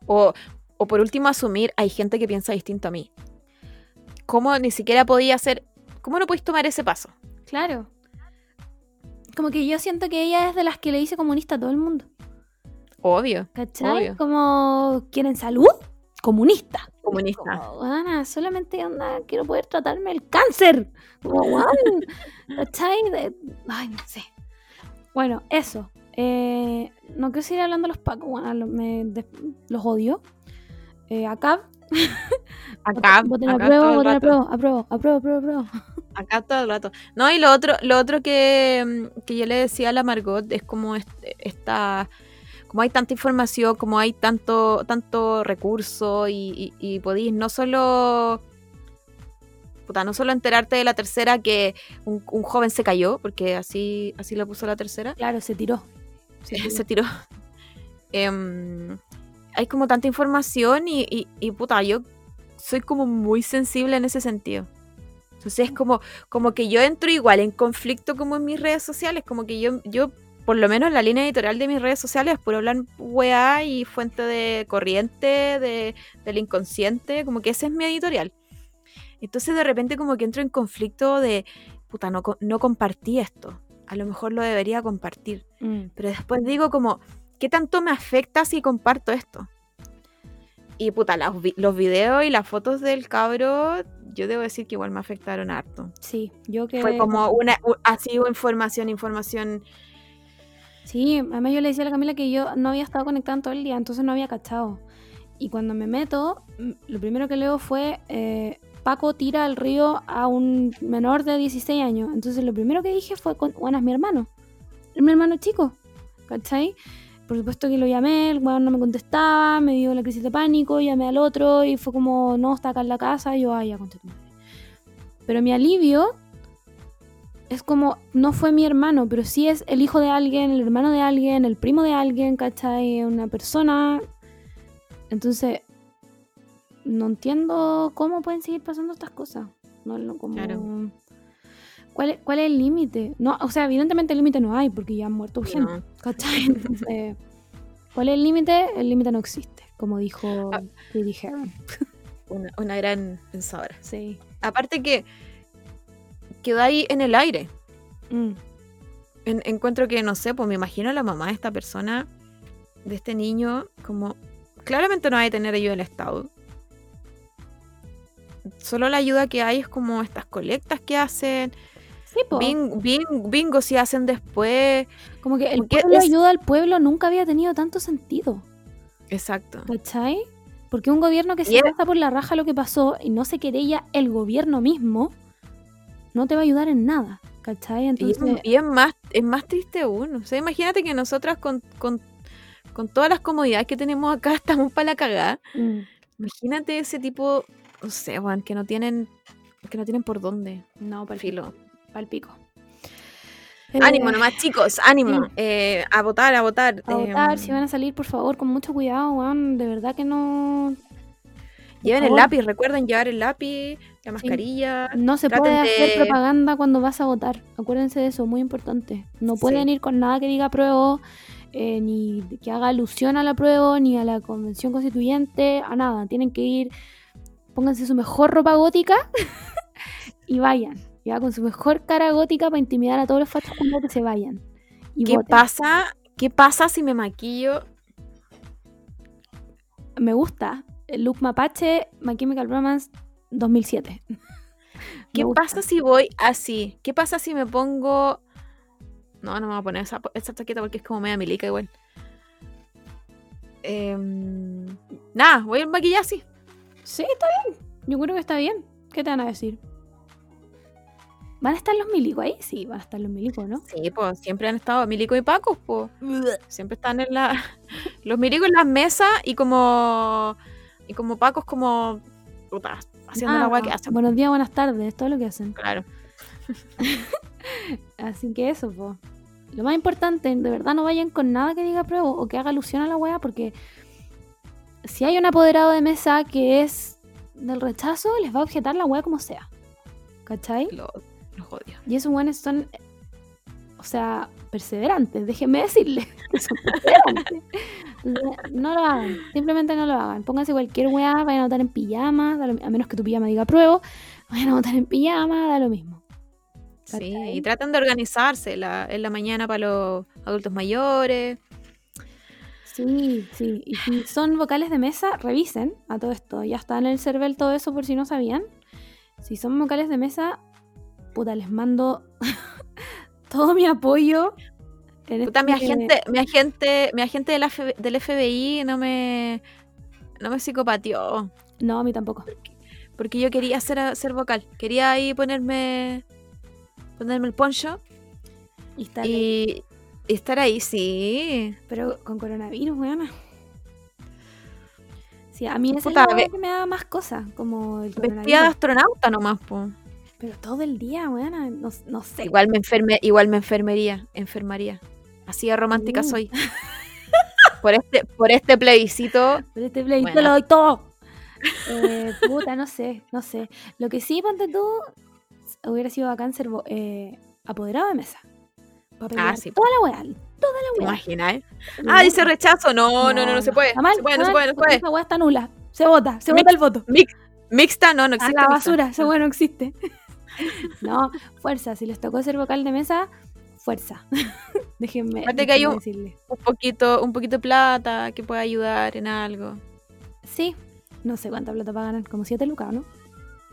O, o por último, asumir, hay gente que piensa distinto a mí. ¿Cómo ni siquiera podía hacer, cómo no podéis tomar ese paso? Claro. Como que yo siento que ella es de las que le dice comunista a todo el mundo. Obvio. ¿Cachai? Obvio. Como, ¿quieren salud? Comunista. Comunista. Como, "Weona, solamente onda, quiero poder tratarme el cáncer. Como, ¿Cachai? De- Ay, no sé. Bueno, eso. Eh, no quiero seguir hablando de los pacos, bueno, me- de- los odio. Eh, acá, Acá, voten acá apruebo, todo voten apruebo, apruebo, apruebo, apruebo, apruebo. Acá todo el rato. No, y lo otro, lo otro que, que yo le decía a la Margot es como este- esta. Como hay tanta información, como hay tanto, tanto recurso y, y, y podéis no solo puta, no solo enterarte de la tercera que un, un joven se cayó, porque así, así lo puso la tercera, Claro, se tiró. Se tiró. se tiró. Em, hay como tanta información y, y, y, puta, yo soy como muy sensible en ese sentido. Entonces es como, como que yo entro igual en conflicto como en mis redes sociales, como que yo, yo por lo menos la línea editorial de mis redes sociales es puro hablar weá y fuente de corriente, de, del inconsciente, como que ese es mi editorial. Entonces de repente como que entro en conflicto de, puta, no, no compartí esto, a lo mejor lo debería compartir. Mm. Pero después digo como, ¿qué tanto me afecta si comparto esto? Y puta, vi- los videos y las fotos del cabro, yo debo decir que igual me afectaron harto. Sí, yo que... Fue como una, así información, información. Sí, además yo le decía a la Camila que yo no había estado conectada todo el día, entonces no había cachado. Y cuando me meto, lo primero que leo fue eh, Paco tira al río a un menor de 16 años. Entonces lo primero que dije fue, con, bueno, es mi hermano. Es mi hermano chico, ¿cachai? Por supuesto que lo llamé, el weón no me contestaba, me dio la crisis de pánico, llamé al otro y fue como, no, está acá en la casa, y yo, ay, ya conté. Pero mi alivio es como, no fue mi hermano, pero sí es el hijo de alguien, el hermano de alguien, el primo de alguien, ¿cachai? Una persona. Entonces, no entiendo cómo pueden seguir pasando estas cosas. No, como... Claro. ¿Cuál, es- ¿Cuál es el límite? No, o sea, evidentemente el límite no hay porque ya han muerto gente, No. ¿cachai? Entonces, ¿cuál es el límite? El límite no existe, como dijo Ah. Katie Heron. Una, una gran pensadora. Sí. Aparte que quedó ahí en el aire. Mm. En- encuentro que, no sé, pues me imagino a la mamá de esta persona, de este niño, como claramente no hay que tener ayuda del Estado. Solo la ayuda que hay es como estas colectas que hacen, Sí, po. bing, bing- bingo si hacen después. Como que el pueblo es- ayuda al pueblo nunca había tenido tanto sentido. Exacto. ¿Cachai? Porque un gobierno que se pasa por la raja lo que pasó y no se querella el gobierno mismo, no te va a ayudar en nada. ¿Cachai? Y, es- Entonces, y es, más, es más triste aún. O sea, imagínate que nosotras con, con, con todas las comodidades que tenemos acá estamos para la cagada. mm, Imagínate ese tipo, no sé, Juan, que no tienen, que no tienen por dónde. no, pa'l Filo. pa'l pico. Ánimo Eh, nomás, chicos, ánimo. eh, a votar, a votar. A votar, em, si van a salir, por favor, con mucho cuidado, weón. De verdad que no. Lleven el lápiz, recuerden llevar el lápiz, la mascarilla. No se puede hacer propaganda cuando vas a votar. Acuérdense de eso, muy importante. No pueden Sí. ir con nada que diga apruebo, eh, ni que haga alusión al apruebo, ni a la convención constituyente, a nada. Tienen que ir, pónganse su mejor ropa gótica y vayan. Ya con su mejor cara gótica para intimidar a todos los fachos cuando que se vayan. Y ¿Qué voten. pasa? ¿Qué pasa si me maquillo? Me gusta. El look mapache, My Chemical Romance 2007. Me ¿Qué pasa si voy así? ¿Qué pasa si me pongo... No, no me voy a poner esa, esa chaqueta porque es como media milica igual. Em, nada, voy a maquillar así. Sí, está bien. Yo creo que está bien. ¿Qué te van a decir? ¿Van a estar los milicos ahí? Sí, van a estar los milicos, ¿no? Sí, pues siempre han estado Milico y Paco, pues. Siempre están en la. Los milicos en las mesas y como. Y como Pacos como. Puta, haciendo la Ah, weá que hacen. Buenos días, buenas tardes, todo lo que hacen. Claro. Así que eso, po. Lo más importante, de verdad no vayan con nada que diga prueba o que haga alusión a la wea, porque si hay un apoderado de mesa que es del rechazo, les va a objetar la wea como sea. ¿Cachai? Los odio. Y esos buenos son, o sea, perseverantes, déjenme decirles. que son perseverantes. No lo hagan, simplemente no lo hagan. Pónganse cualquier weá, vayan a votar en pijama, a menos que tu pijama diga pruebo, vayan a votar en pijama, da lo mismo. Sí, y tratan de organizarse la, en la mañana para los adultos mayores. Sí, sí. Y si son vocales de mesa, revisen a todo esto. Ya está en el CERVEL todo eso por si no sabían. Si son vocales de mesa, puta, les mando todo mi apoyo. Puta, mi este- agente, mi agente, mi agente del, F- del FBI no me. No me psicopatió. No, a mí tampoco. Porque yo quería ser, ser vocal. Quería ahí ponerme. Ponerme el poncho. Y está Y, y estar ahí, sí. Pero con coronavirus, weona. Sí, a mí esa es la que me da más cosas, como el Vestida de astronauta nomás, po. Pero todo el día, weona, no, no sé. Igual me enferme, igual me enfermería, enfermaría. Así de romántica soy. Por este, por este plebiscito, Pero este Bueno. lo doy todo. Eh, puta, no sé, no sé. Lo que sí, ponte tú, hubiera sido bacán ser eh, apoderado de mesa. Para pelear sí, toda la weá. Toda ¿te la weá. imaginas? Ah, dice rechazo. No, no, no, no, se puede. Mal, se puede, no está se mal, puede, no se puede. Esa weá está nula. Se vota, se Mix- vota el voto. Mixta, no, no A existe. la mixta. basura, esa weá no existe. no, fuerza. Si les tocó ser vocal de mesa, fuerza. Déjenme, que hay un- decirles. Un poquito, un poquito de plata que pueda ayudar en algo. Sí, no sé cuánta plata pagan, como 7 lucas, ¿no?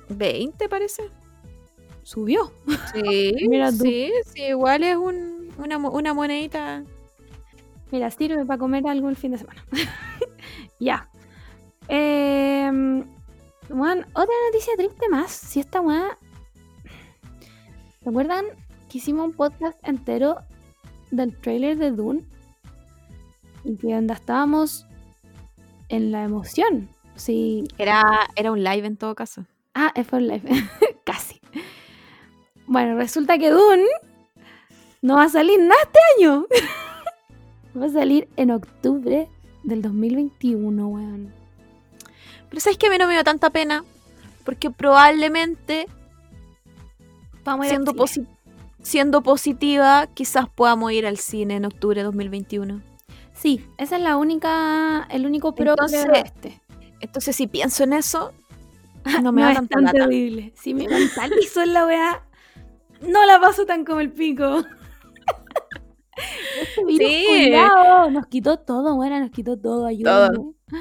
20 parece. Subió. Sí, Mira tú. sí, sí, igual es un, una, una monedita. Mira, sirve para comer algo el fin de semana. ya. Eh, bueno, otra noticia triste más. Si esta weá. ¿Se acuerdan que hicimos un podcast entero del trailer de Dune? Y que onda estábamos en la emoción. Sí. Era, era un live en todo caso. Ah, es for life. Casi. Bueno, resulta que Dune no va a salir nada este año. va a salir en octubre del 2021, weón. Pero sabes que a mí no me dio tanta pena. Porque probablemente, Vamos siendo, posi- siendo positiva, quizás podamos ir al cine en octubre de 2021. Sí, esa es la única, el único pro Entonces, de este. Entonces, si pienso en eso, no me no tanta tan lata. terrible. Si me mentalizo en la weá, no la paso tan como el pico. este Sí. nos quitó todo, weón, nos quitó todo, ayúdame.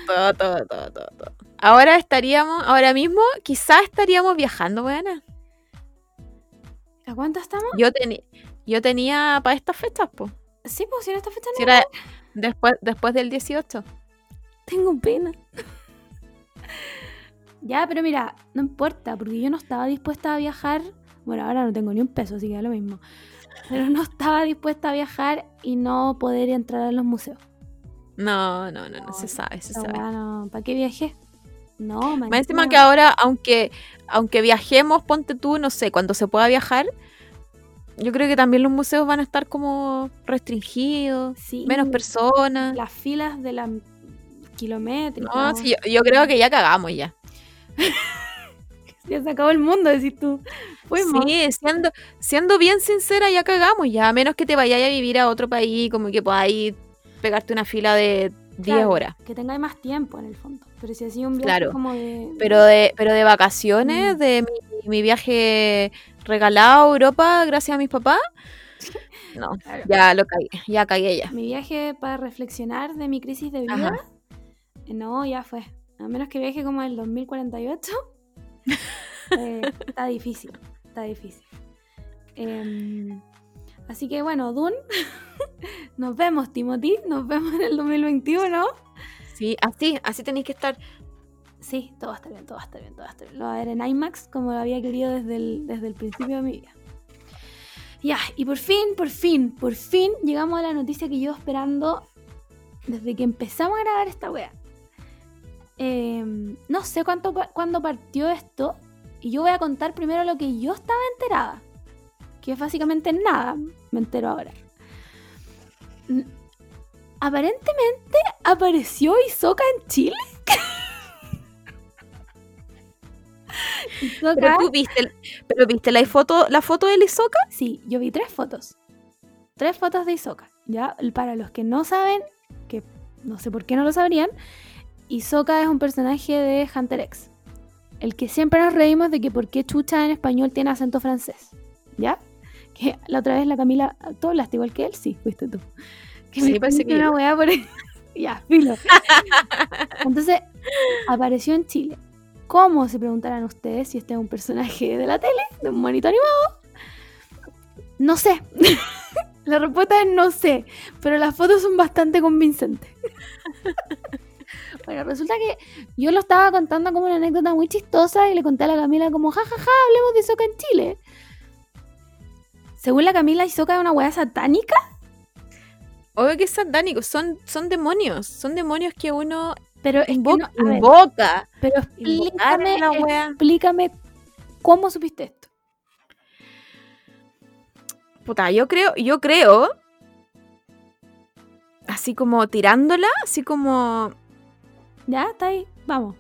Todo, todo, todo, todo, todo. Ahora estaríamos, ahora mismo, quizás estaríamos viajando, buena. ¿A cuánto estamos? Yo, teni- yo tenía para estas fechas, pues. Sí, pues si en esta fecha no Si era después, después del 18. Tengo pena. ya, pero mira, no importa, porque yo no estaba dispuesta a viajar. Bueno, ahora no tengo ni un peso, así que da lo mismo. Pero no estaba dispuesta a viajar y no poder entrar a los museos. No, no, no, no, No, se sabe, se sabe. no- ¿Para qué viajé? No, Más encima que ahora, aunque, aunque viajemos, ponte tú, no sé, cuando se pueda viajar, yo creo que también los museos van a estar como restringidos, Sí, menos personas. Las filas de la kilométrica. No, sí, yo, yo creo que ya cagamos ya. Ya se acabó el mundo, decís tú. Fuimos. Sí, siendo, siendo bien sincera, ya cagamos ya. A menos que te vayas a vivir a otro país, como que podáis pegarte una fila de 10 Claro, horas. Que tengáis más tiempo en el fondo. Pero si así un viaje Claro, como de. Pero de, pero de vacaciones, Mm. de mi, mi viaje regalado a Europa gracias a mis papás, no, Claro. ya lo cagué, ya cagué ya. Mi viaje para reflexionar de mi crisis de vida. Ajá. eh, No, ya fue. A menos que viaje como el 2048. eh, está difícil. Está difícil. Em, así que bueno, Dune. nos vemos, Timothy. Nos vemos en el 2021. Sí, así, así tenéis que estar. Sí, todo va a estar bien, todo va a estar bien, todo va a estar bien. Lo voy a ver en IMAX como lo había querido desde el, desde el principio de mi vida. Ya, y por fin, por fin, por fin llegamos a la noticia que llevo esperando desde que empezamos a grabar esta wea. Em, no sé cuánto, cuándo partió esto, y yo voy a contar primero lo que yo estaba enterada, que es básicamente nada, me entero ahora. Aparentemente apareció Isoka en Chile. Pero tú viste, pero viste la foto, la foto de Lizoka. Sí, yo vi tres fotos. Tres fotos de Isoka. Ya, para los que no saben, que no sé por qué no lo sabrían, Isoka es un personaje de Hunter X. El que siempre nos reímos de que por qué Chucha en español tiene acento francés. ¿Ya? Que la otra vez la Camila, ¿tú hablaste igual que él? Sí, fuiste tú. Que Sí, me parece dijiste que una yo. weá por Ya, filo. Entonces, apareció en Chile. ¿Cómo se preguntarán ustedes si este es un personaje de la tele, de un monito animado? No sé. la respuesta es no sé, pero las fotos son bastante convincentes. bueno, resulta que yo lo estaba contando como una anécdota muy chistosa y le conté a la Camila como, jajaja, hablemos de Isoka en Chile. Según la Camila, Isoka es una weá satánica. Obvio que es satánico, son, son demonios, son demonios que uno Pero es que no- invoca. pero explícame, explícame cómo supiste esto. Puta, yo creo, yo creo. Así como tirándola, así como Ya, está ahí, vamos.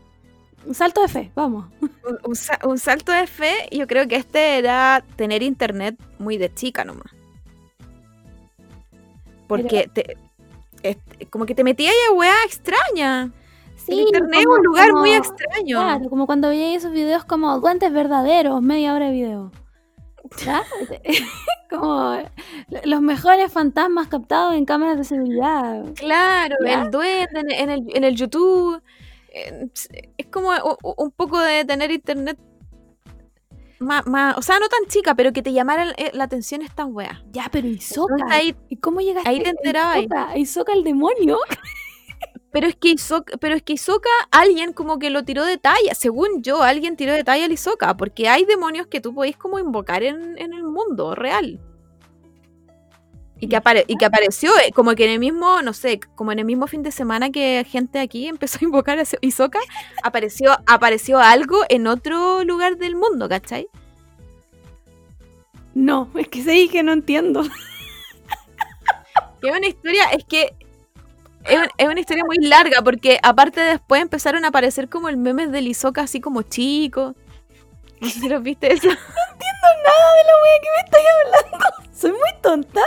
Un salto de fe, vamos. un, un un salto de fe. Yo creo que este era tener internet muy de chica nomás. Porque te, es- como que te metías a weá extraña. el internet es como- un lugar muy extraño. Claro, como cuando veía esos videos como duendes verdaderos, media hora de video. ¿Ya? como los mejores fantasmas captados en cámaras de seguridad. Claro, ¿Ya? el duende en, en el, en el YouTube. eh, Es como un poco de tener internet más, más- o sea, no tan chica, pero que te llamara la, la atención estas weas. Ya, pero Isoka. Ahí- ¿Y cómo llegaste ahí te enterabas. Isoka? Isoka el demonio. Pero es que Hisoka, pero es que Hisoka, alguien como que lo tiró de talla. Según yo, alguien tiró de talla al Hisoka. Porque hay demonios que tú podéis como invocar en, en el mundo real. Y que, apare- y que apareció eh, como que en el mismo, no sé, como en el mismo fin de semana que gente aquí empezó a invocar a Hisoka, apareció, apareció algo en otro lugar del mundo, ¿cachai? No, es que sí que no entiendo. Que es una historia, es que es, un- es una historia muy larga porque aparte después empezaron a aparecer como el memes del Hisoka así como chico. No sé si los viste eso. Soy muy tonta.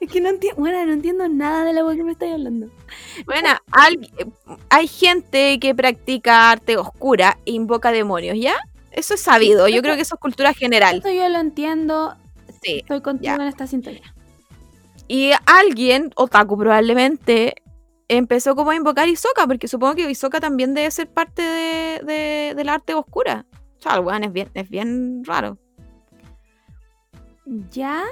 Es que no entiendo, bueno, no entiendo nada de la que me estáis hablando. Bueno, hay gente que practica arte oscura e invoca demonios, ¿ya? Eso es sabido, yo creo que eso es cultura general. Esto yo lo entiendo, Sí. estoy contigo ya. en esta sintonía. Y alguien, Otaku probablemente, empezó como a invocar Hisoka, porque supongo que Hisoka también debe ser parte de, de- del arte oscura. O sea, el weón es bien, es bien raro. ¿Ya?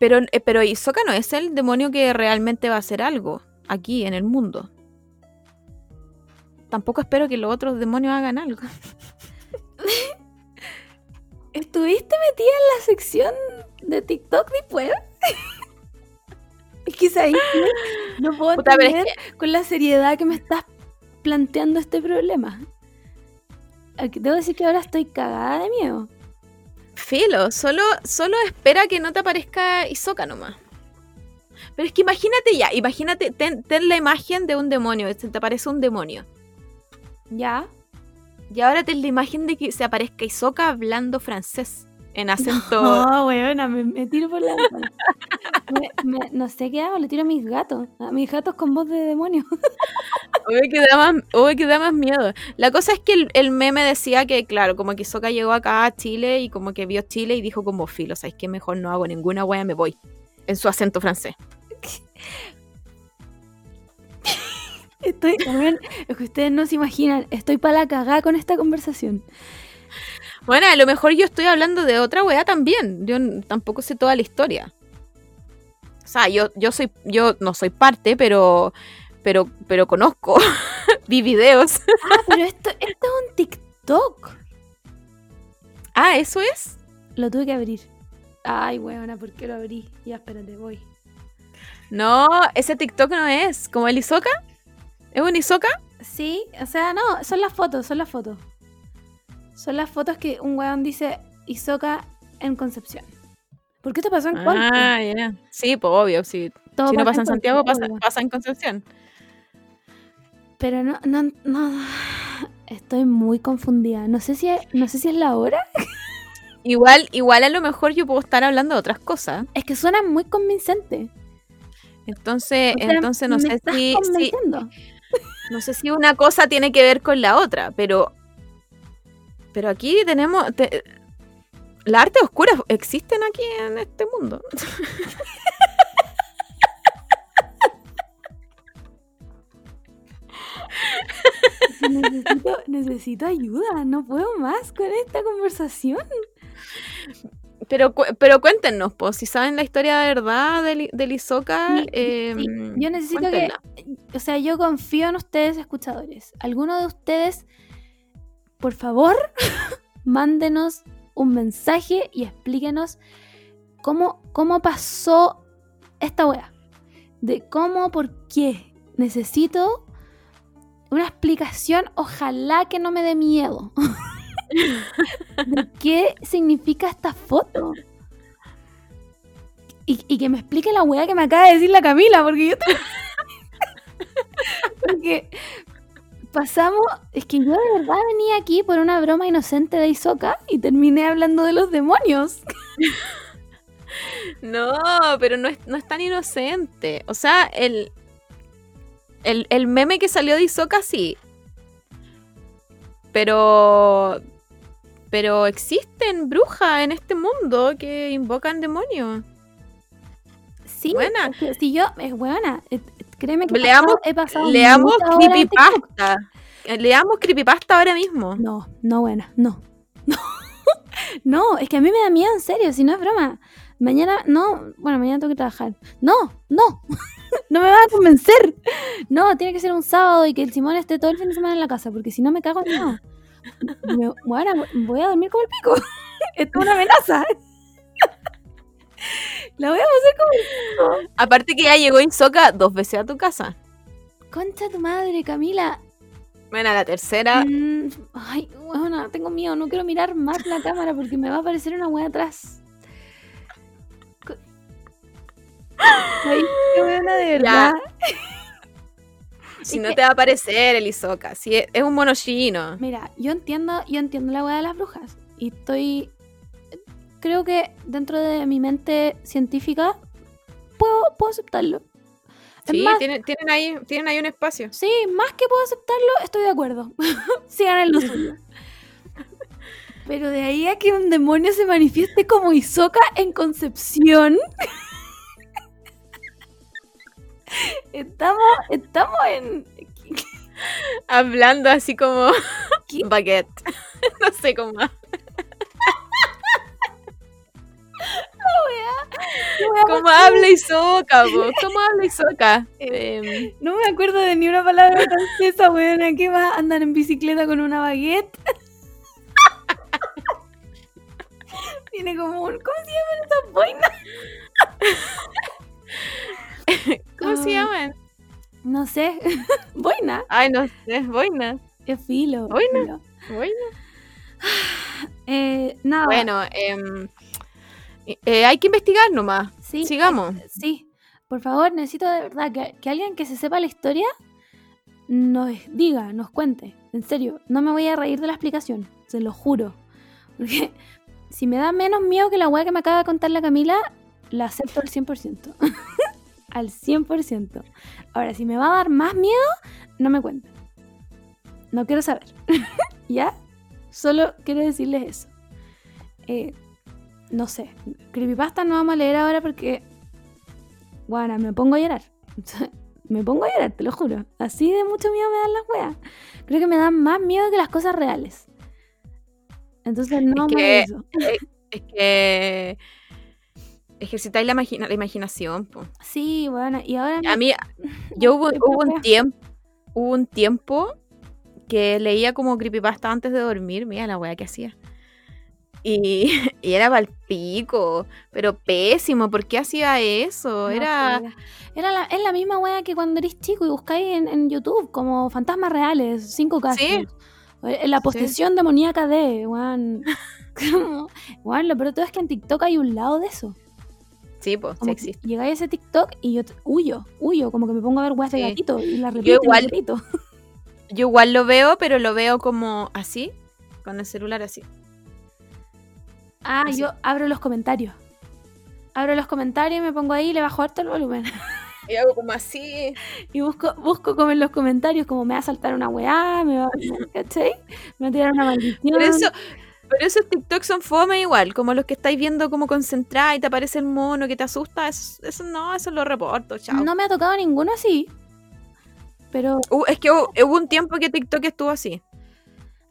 Pero, eh, pero Hisoka no es el demonio que realmente va a hacer algo aquí en el mundo. Tampoco espero que los otros demonios hagan algo. ¿Estuviste metida en la sección de TikTok después? es que ¿sabes qué? no puedo Puta, es entender con la seriedad que me estás planteando este problema. Debo decir que ahora estoy cagada de miedo. Filo, solo, solo espera que no te aparezca Hisoka nomás. Pero es que imagínate ya, imagínate, ten, ten la imagen de un demonio, te aparece un demonio. ¿Ya? Y ahora ten la imagen de que se aparezca Hisoka hablando francés en acento. No, weona, me, me tiro por la ventana. Me- me- no sé qué hago, le tiro a mis gatos. A mis gatos con voz de demonio. Uy, que da más, que da más miedo. La cosa es que el, el meme decía que, claro, como que Hisoka llegó acá a Chile y como que vio Chile y dijo como filo, ¿sabes qué? Mejor no hago ninguna wea, me voy. En su acento francés. Estoy, también, es que ustedes no se imaginan, estoy para la cagada con esta conversación. Bueno, a lo mejor yo estoy hablando de otra weá también. Yo tampoco sé toda la historia. O sea, yo, yo soy, yo no soy parte, pero, pero, pero conozco. Vi videos. Ah, pero esto, esto es un TikTok. Ah, ¿eso es? Lo tuve que abrir. Ay, weona, ¿por qué lo abrí? Ya, espérate, voy. No, ese TikTok no es. ¿Como el Isoka? ¿Es un Isoka? Sí, o sea, no, son las fotos, son las fotos. Son las fotos que un weón dice Isoka en Concepción. ¿Por qué esto pasó en Conce? Ah, ya. Sí, pues obvio. Sí. Todo Si no pasa en Santiago, pasa, obvio. pasa en Concepción. Pero no, no, no. Estoy muy confundida. No sé si es, no sé si es la hora. Igual, igual a lo mejor yo puedo estar hablando de otras cosas. Es que suena muy convincente. Entonces, O sea, entonces no sé si, si- no sé si una cosa tiene que ver con la otra, pero pero aquí tenemos te- las artes oscuras existen aquí en este mundo. Necesito, necesito ayuda. No puedo más con esta conversación. Pero pero cuéntenos, pues, si saben la historia de verdad Hisoka, Sí, eh, sí. Yo necesito que, o sea, yo confío en ustedes, escuchadores. ¿Alguno de ustedes, por favor, mándenos un mensaje y explíquenos cómo, cómo pasó esta wea? De cómo, por qué. Necesito una explicación, ojalá que no me dé miedo. de qué significa esta foto. Y, y que me explique la weá que me acaba de decir la Camila, porque yo... te- porque pasamos, es que yo de verdad venía aquí por una broma inocente de Isoka y terminé hablando de los demonios. No, pero no es, no es tan inocente. O sea, el, el, el meme que salió de Isoka sí. Pero. Pero existen brujas en este mundo que invocan demonios. Sí, Buena. es que si yo, es buena, eh, créeme que Leamos- pasado- he pasado Leamos TikTok. creepypasta. Eh, Leamos creepypasta ahora mismo. No, no buena, no. No. no, es que a mí me da miedo, en serio, si no es broma. Mañana, no, bueno, mañana tengo que trabajar. No, no, no me van a convencer. No, tiene que ser un sábado y que el Simón esté todo el fin de semana en la casa, porque si no me cago en no. Me- bueno, voy a dormir como el pico. Esto es una amenaza. La voy a pasar como. Aparte que ya llegó Isoka dos veces a tu casa. Concha tu madre, Camila. Bueno, la tercera. Mm, ay, bueno, tengo miedo, no quiero mirar más la cámara porque me va a aparecer una wea atrás. Ay, qué buena de verdad. Si es no que- te va a aparecer el Isoka. Si es, es un mono chino. Mira, yo entiendo, yo entiendo la wea de las brujas. Y estoy. Creo que dentro de mi mente científica puedo, puedo aceptarlo. Sí, más, tienen, tienen, ahí, tienen ahí un espacio. sí, más que puedo aceptarlo, estoy de acuerdo. Sigan en lo suyo. Pero de ahí a que un demonio se manifieste como Isoka en Concepción. estamos, estamos en. Hablando así como ¿Qué? baguette. no sé cómo. ¿Cómo habla Isoka? po? ¿Cómo habla Isoka? Em, No me acuerdo de ni una palabra francesa, weona. ¿Qué va? Andar en bicicleta con una baguette. Tiene como un. ¿Cómo se llaman esas boinas? ¿Cómo se Ay. llaman? No sé. Boina. Ay, no sé. Boina. Es filo. Boina. filo. Boina. Eh, nada. Bueno, em, eh, hay que investigar nomás. sí, sigamos. eh, Sí. Por favor, necesito de verdad que, que alguien que se sepa la historia nos diga, nos cuente. En serio, no me voy a reír de la explicación. Se lo juro. Porque si me da menos miedo que la weá que me acaba de contar la Camila, la acepto al 100%. al 100%. Ahora, si me va a dar más miedo, no me cuenten. No quiero saber. ¿Ya? Solo quiero decirles eso. Eh, no sé. Creepypasta no vamos a leer ahora porque. Bueno, me pongo a llorar. me pongo a llorar, te lo juro. Así de mucho miedo me dan las weas. Creo que me dan más miedo que las cosas reales. Entonces no Es me que- eso. Es que ejercitáis la, imagina- la imaginación. po. Sí, bueno, y ahora A mí, yo hubo, un wea. tiempo, hubo un tiempo que leía como creepypasta antes de dormir, mira la weá que hacía. Y, y era palpico, pero pésimo, ¿por qué hacía eso? No, era... sí, era la, es la misma wea que cuando eres chico y buscáis en, en YouTube como fantasmas reales, cinco casos. Sí. Eh, La posesión demoníaca de, weón. Weón, lo peor todo es que en TikTok hay un lado de eso. Sí, pues, sí existe. Llegáis a ese TikTok y yo huyo, huyo, como que me pongo a ver weas de gatito y la igual. repito. Yo igual lo veo, pero lo veo como así, con el celular así. Ah, Así. yo abro los comentarios. Abro los comentarios y me pongo ahí y le bajo harto el volumen. Y hago como así. Y busco, busco como en los comentarios, como me va a saltar una weá, me va, ¿cachai? Me va a tirar una maldición. Por eso, pero esos TikToks son fome igual, como los que estáis viendo como concentrada y te aparece el mono que te asusta. Eso, eso no, eso lo reporto, chao. No me ha tocado ninguno así. Pero, Uh, es que hubo, hubo un tiempo que TikTok estuvo así.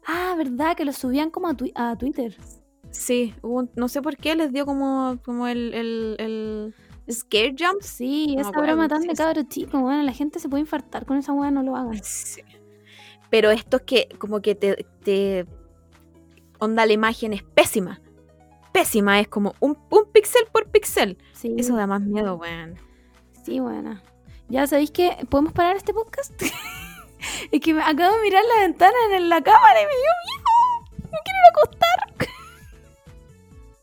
ah, verdad, que lo subían como a, a Twitter. Sí, hubo un- no sé por qué les dio como, como el, el, el scare jump. Sí, No esa broma tan de sí. cabro chico, bueno, la gente se puede infartar con esa weá, no lo hagan. Sí. Pero estos que como que te, te... Onda, la imagen es pésima. Pésima, es como un, un píxel por píxel. Sí, Eso da más miedo, weón. sí, bueno. Ya sabéis que podemos parar este podcast. Es que me acabo de mirar la ventana en la cámara y me dio miedo. Me quiero acostar.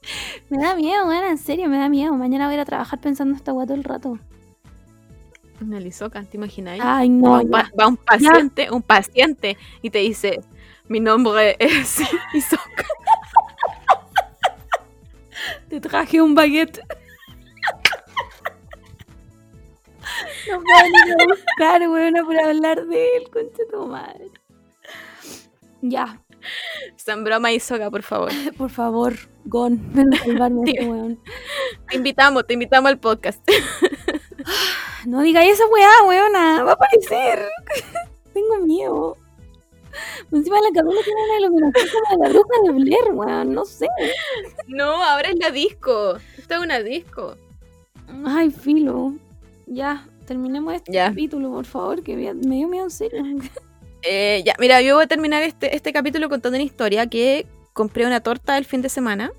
me da miedo, weón, en serio, me da miedo. Mañana voy a ir a trabajar pensando esta weá todo el rato. Una lisoca, ¿te imaginas? Ay, no. va un paciente, un paciente y te dice, mi nombre es Isoka. Te traje un baguette. No puedo ni ir a buscar, weón, por hablar de él, concha tu madre. Ya, San broma Isoka, por favor. por favor, Gon, ven a salvarme de este Sí. weón. Te invitamos, te invitamos al podcast. No digáis esa weá, weona, va a aparecer. Tengo miedo. Encima la cabeza tiene una iluminación como de la bruja de Blair, weón, no sé. No, ahora es la disco. Esto es una disco. Ay, filo. Ya, terminemos este Ya. capítulo, por favor, que me me dio miedo en serio. Eh, ya, mira, yo voy a terminar este, este capítulo contando una historia que compré una torta el fin de semana.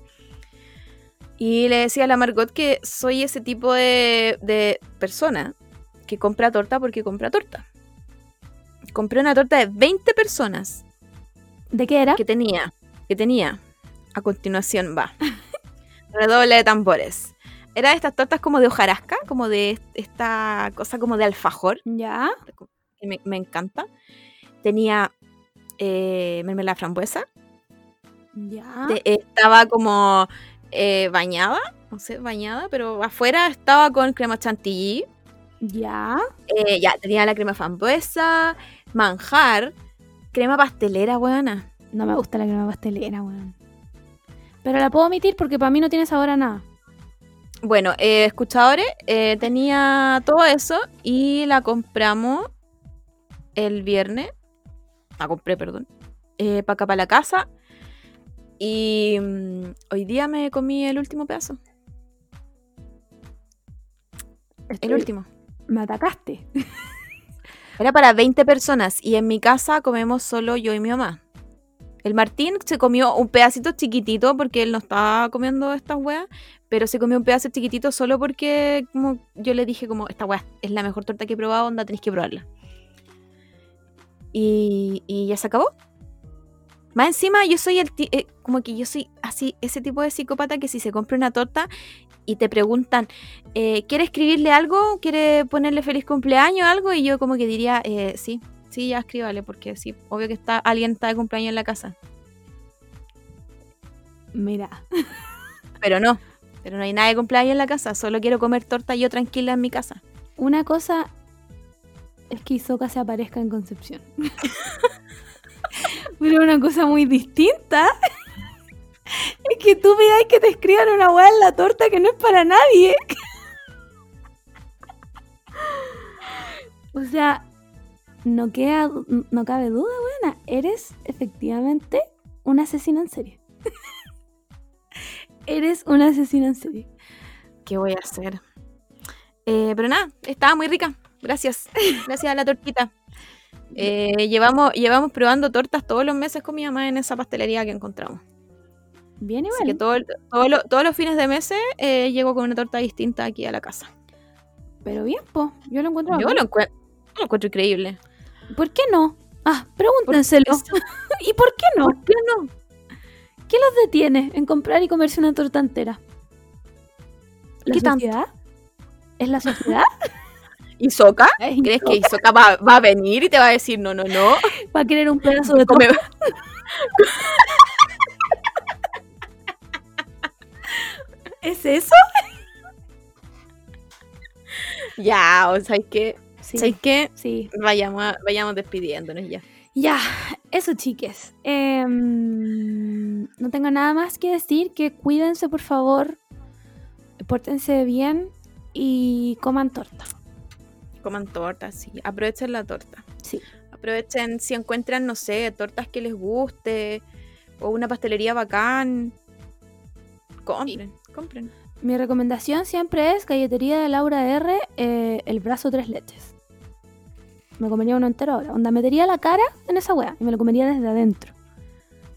Y le decía a la Margot que soy ese tipo de, de persona que compra torta porque compra torta. Compré una torta de 20 personas ¿De qué era? que tenía, que tenía. A continuación va. Redoble de tambores. Era de estas tortas como de hojarasca, como de esta cosa como de alfajor Ya, me encanta. Tenía eh, mermelada frambuesa. ya. Te- estaba como eh, bañada, no sé, bañada, pero afuera estaba con crema chantilly. Ya. Eh, ya, tenía la crema frambuesa, manjar, crema pastelera, buena. No me gusta la crema pastelera, weón. Pero la puedo omitir porque para mí no tiene sabor a nada. Bueno, eh, escuchadores, eh, tenía todo eso y la compramos el viernes. La compré, perdón. para acá, para la casa. Y mm, hoy día me comí el último pedazo. El último. Me atacaste. Era para 20 personas y en mi casa comemos solo yo y mi mamá. El Martín se comió un pedacito chiquitito porque él no estaba comiendo estas weas, pero se comió un pedazo chiquitito solo porque como yo le dije como esta wea es la mejor torta que he probado, onda tenéis que probarla. Y, y ya se acabó. Más encima yo soy el eh, como que yo soy así, ese tipo de psicópata que si se compra una torta y te preguntan, eh, ¿quiere escribirle algo? ¿Quiere ponerle feliz cumpleaños o algo? Y yo como que diría, eh, sí, sí, ya escríbale, porque sí, obvio que está, alguien está de cumpleaños en la casa. Mira. Pero no, pero no hay nada de cumpleaños en la casa, solo quiero comer torta yo tranquila en mi casa. Una cosa es que Isoka se aparezca en Concepción. Pero una cosa muy distinta es que tú pidáis que te escriban una weá en la torta que no es para nadie. O sea, no, queda, no cabe duda, buena. Eres efectivamente un asesino en serie. Eres un asesino en serie. ¿Qué voy a hacer? Eh, pero nada, estaba muy rica. Gracias. Gracias a la tortita. Eh, llevamos, llevamos probando tortas todos los meses con mi mamá en esa pastelería que encontramos. Bien Así igual. que todo el- todo lo- todos los fines de meses eh, llego con una torta distinta aquí a la casa. Pero bien, po. Yo lo encuentro. Yo lo, encuent- lo encuentro increíble. ¿Por qué no? Ah, pregúntenselo. ¿Y por qué no? ¿Por qué no? ¿Qué los detiene en comprar y comerse una torta entera? ¿La ¿Qué tanto? sociedad? ¿Es la sociedad? Ay, ¿Crees que Isoka va, va a venir y te va a decir no, no, no? ¿Va a querer un pedazo de Come-? ¿Es eso? ya, o sea, que, Sí. ¿sabes qué? Sí. Vayamos, a- vayamos despidiéndonos ya. Ya, eso chiques. Em, no tengo nada más que decir, que cuídense por favor, pórtense bien y coman torta. Coman tortas, sí. Aprovechen la torta. Sí. Aprovechen si encuentran, no sé, tortas que les guste o una pastelería bacán. Compren, compren. Mi recomendación siempre es galletería de Laura R, eh, el brazo tres leches. Me comería uno entero ahora. Onda, metería la cara en esa wea y me lo comería desde adentro.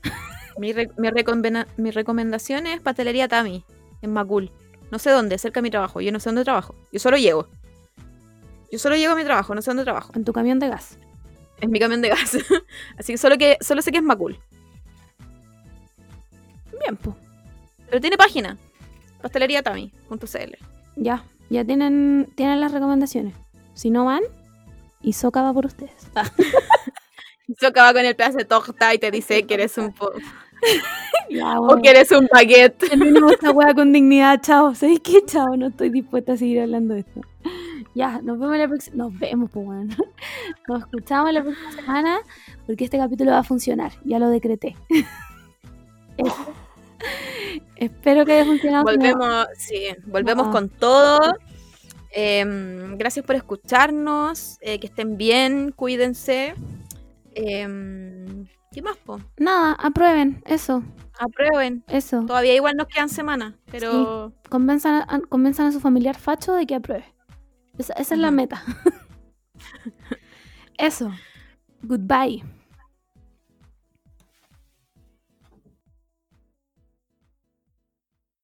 Mi, re- mi, mi recomendación es pastelería Tami, en Macul. No sé dónde, cerca de mi trabajo. Yo no sé dónde trabajo. Yo solo llego. Yo solo llego a mi trabajo, no sé dónde trabajo. En tu camión de gas. Es mi camión de gas. Así que solo, que solo sé que es Macul. Bien, pues. Pero tiene página. pasteleriatami.cl Ya, ya tienen, tienen las recomendaciones. Si no van, Isoca va por ustedes. Isoca va con el pedazo de torta y te dice que eres un po ya, o que eres un baguette. Terminemos esta weá con dignidad, chao. ¿Sabes qué? Chao, no estoy dispuesta a seguir hablando de esto. Ya, nos vemos la próxima. Nos vemos, pues bueno. Nos escuchamos la próxima semana porque este capítulo va a funcionar. Ya lo decreté. Espero que haya funcionado. Volvemos, sí, volvemos con todo. Em, gracias por escucharnos. Eh, que estén bien, cuídense. Em, ¿Qué más, po? Nada, aprueben, eso. Aprueben. Eso. Todavía igual nos quedan semanas, pero. Convenzan, a, convenzan a su familiar facho de que apruebe. Esa, esa es la meta. eso. Goodbye.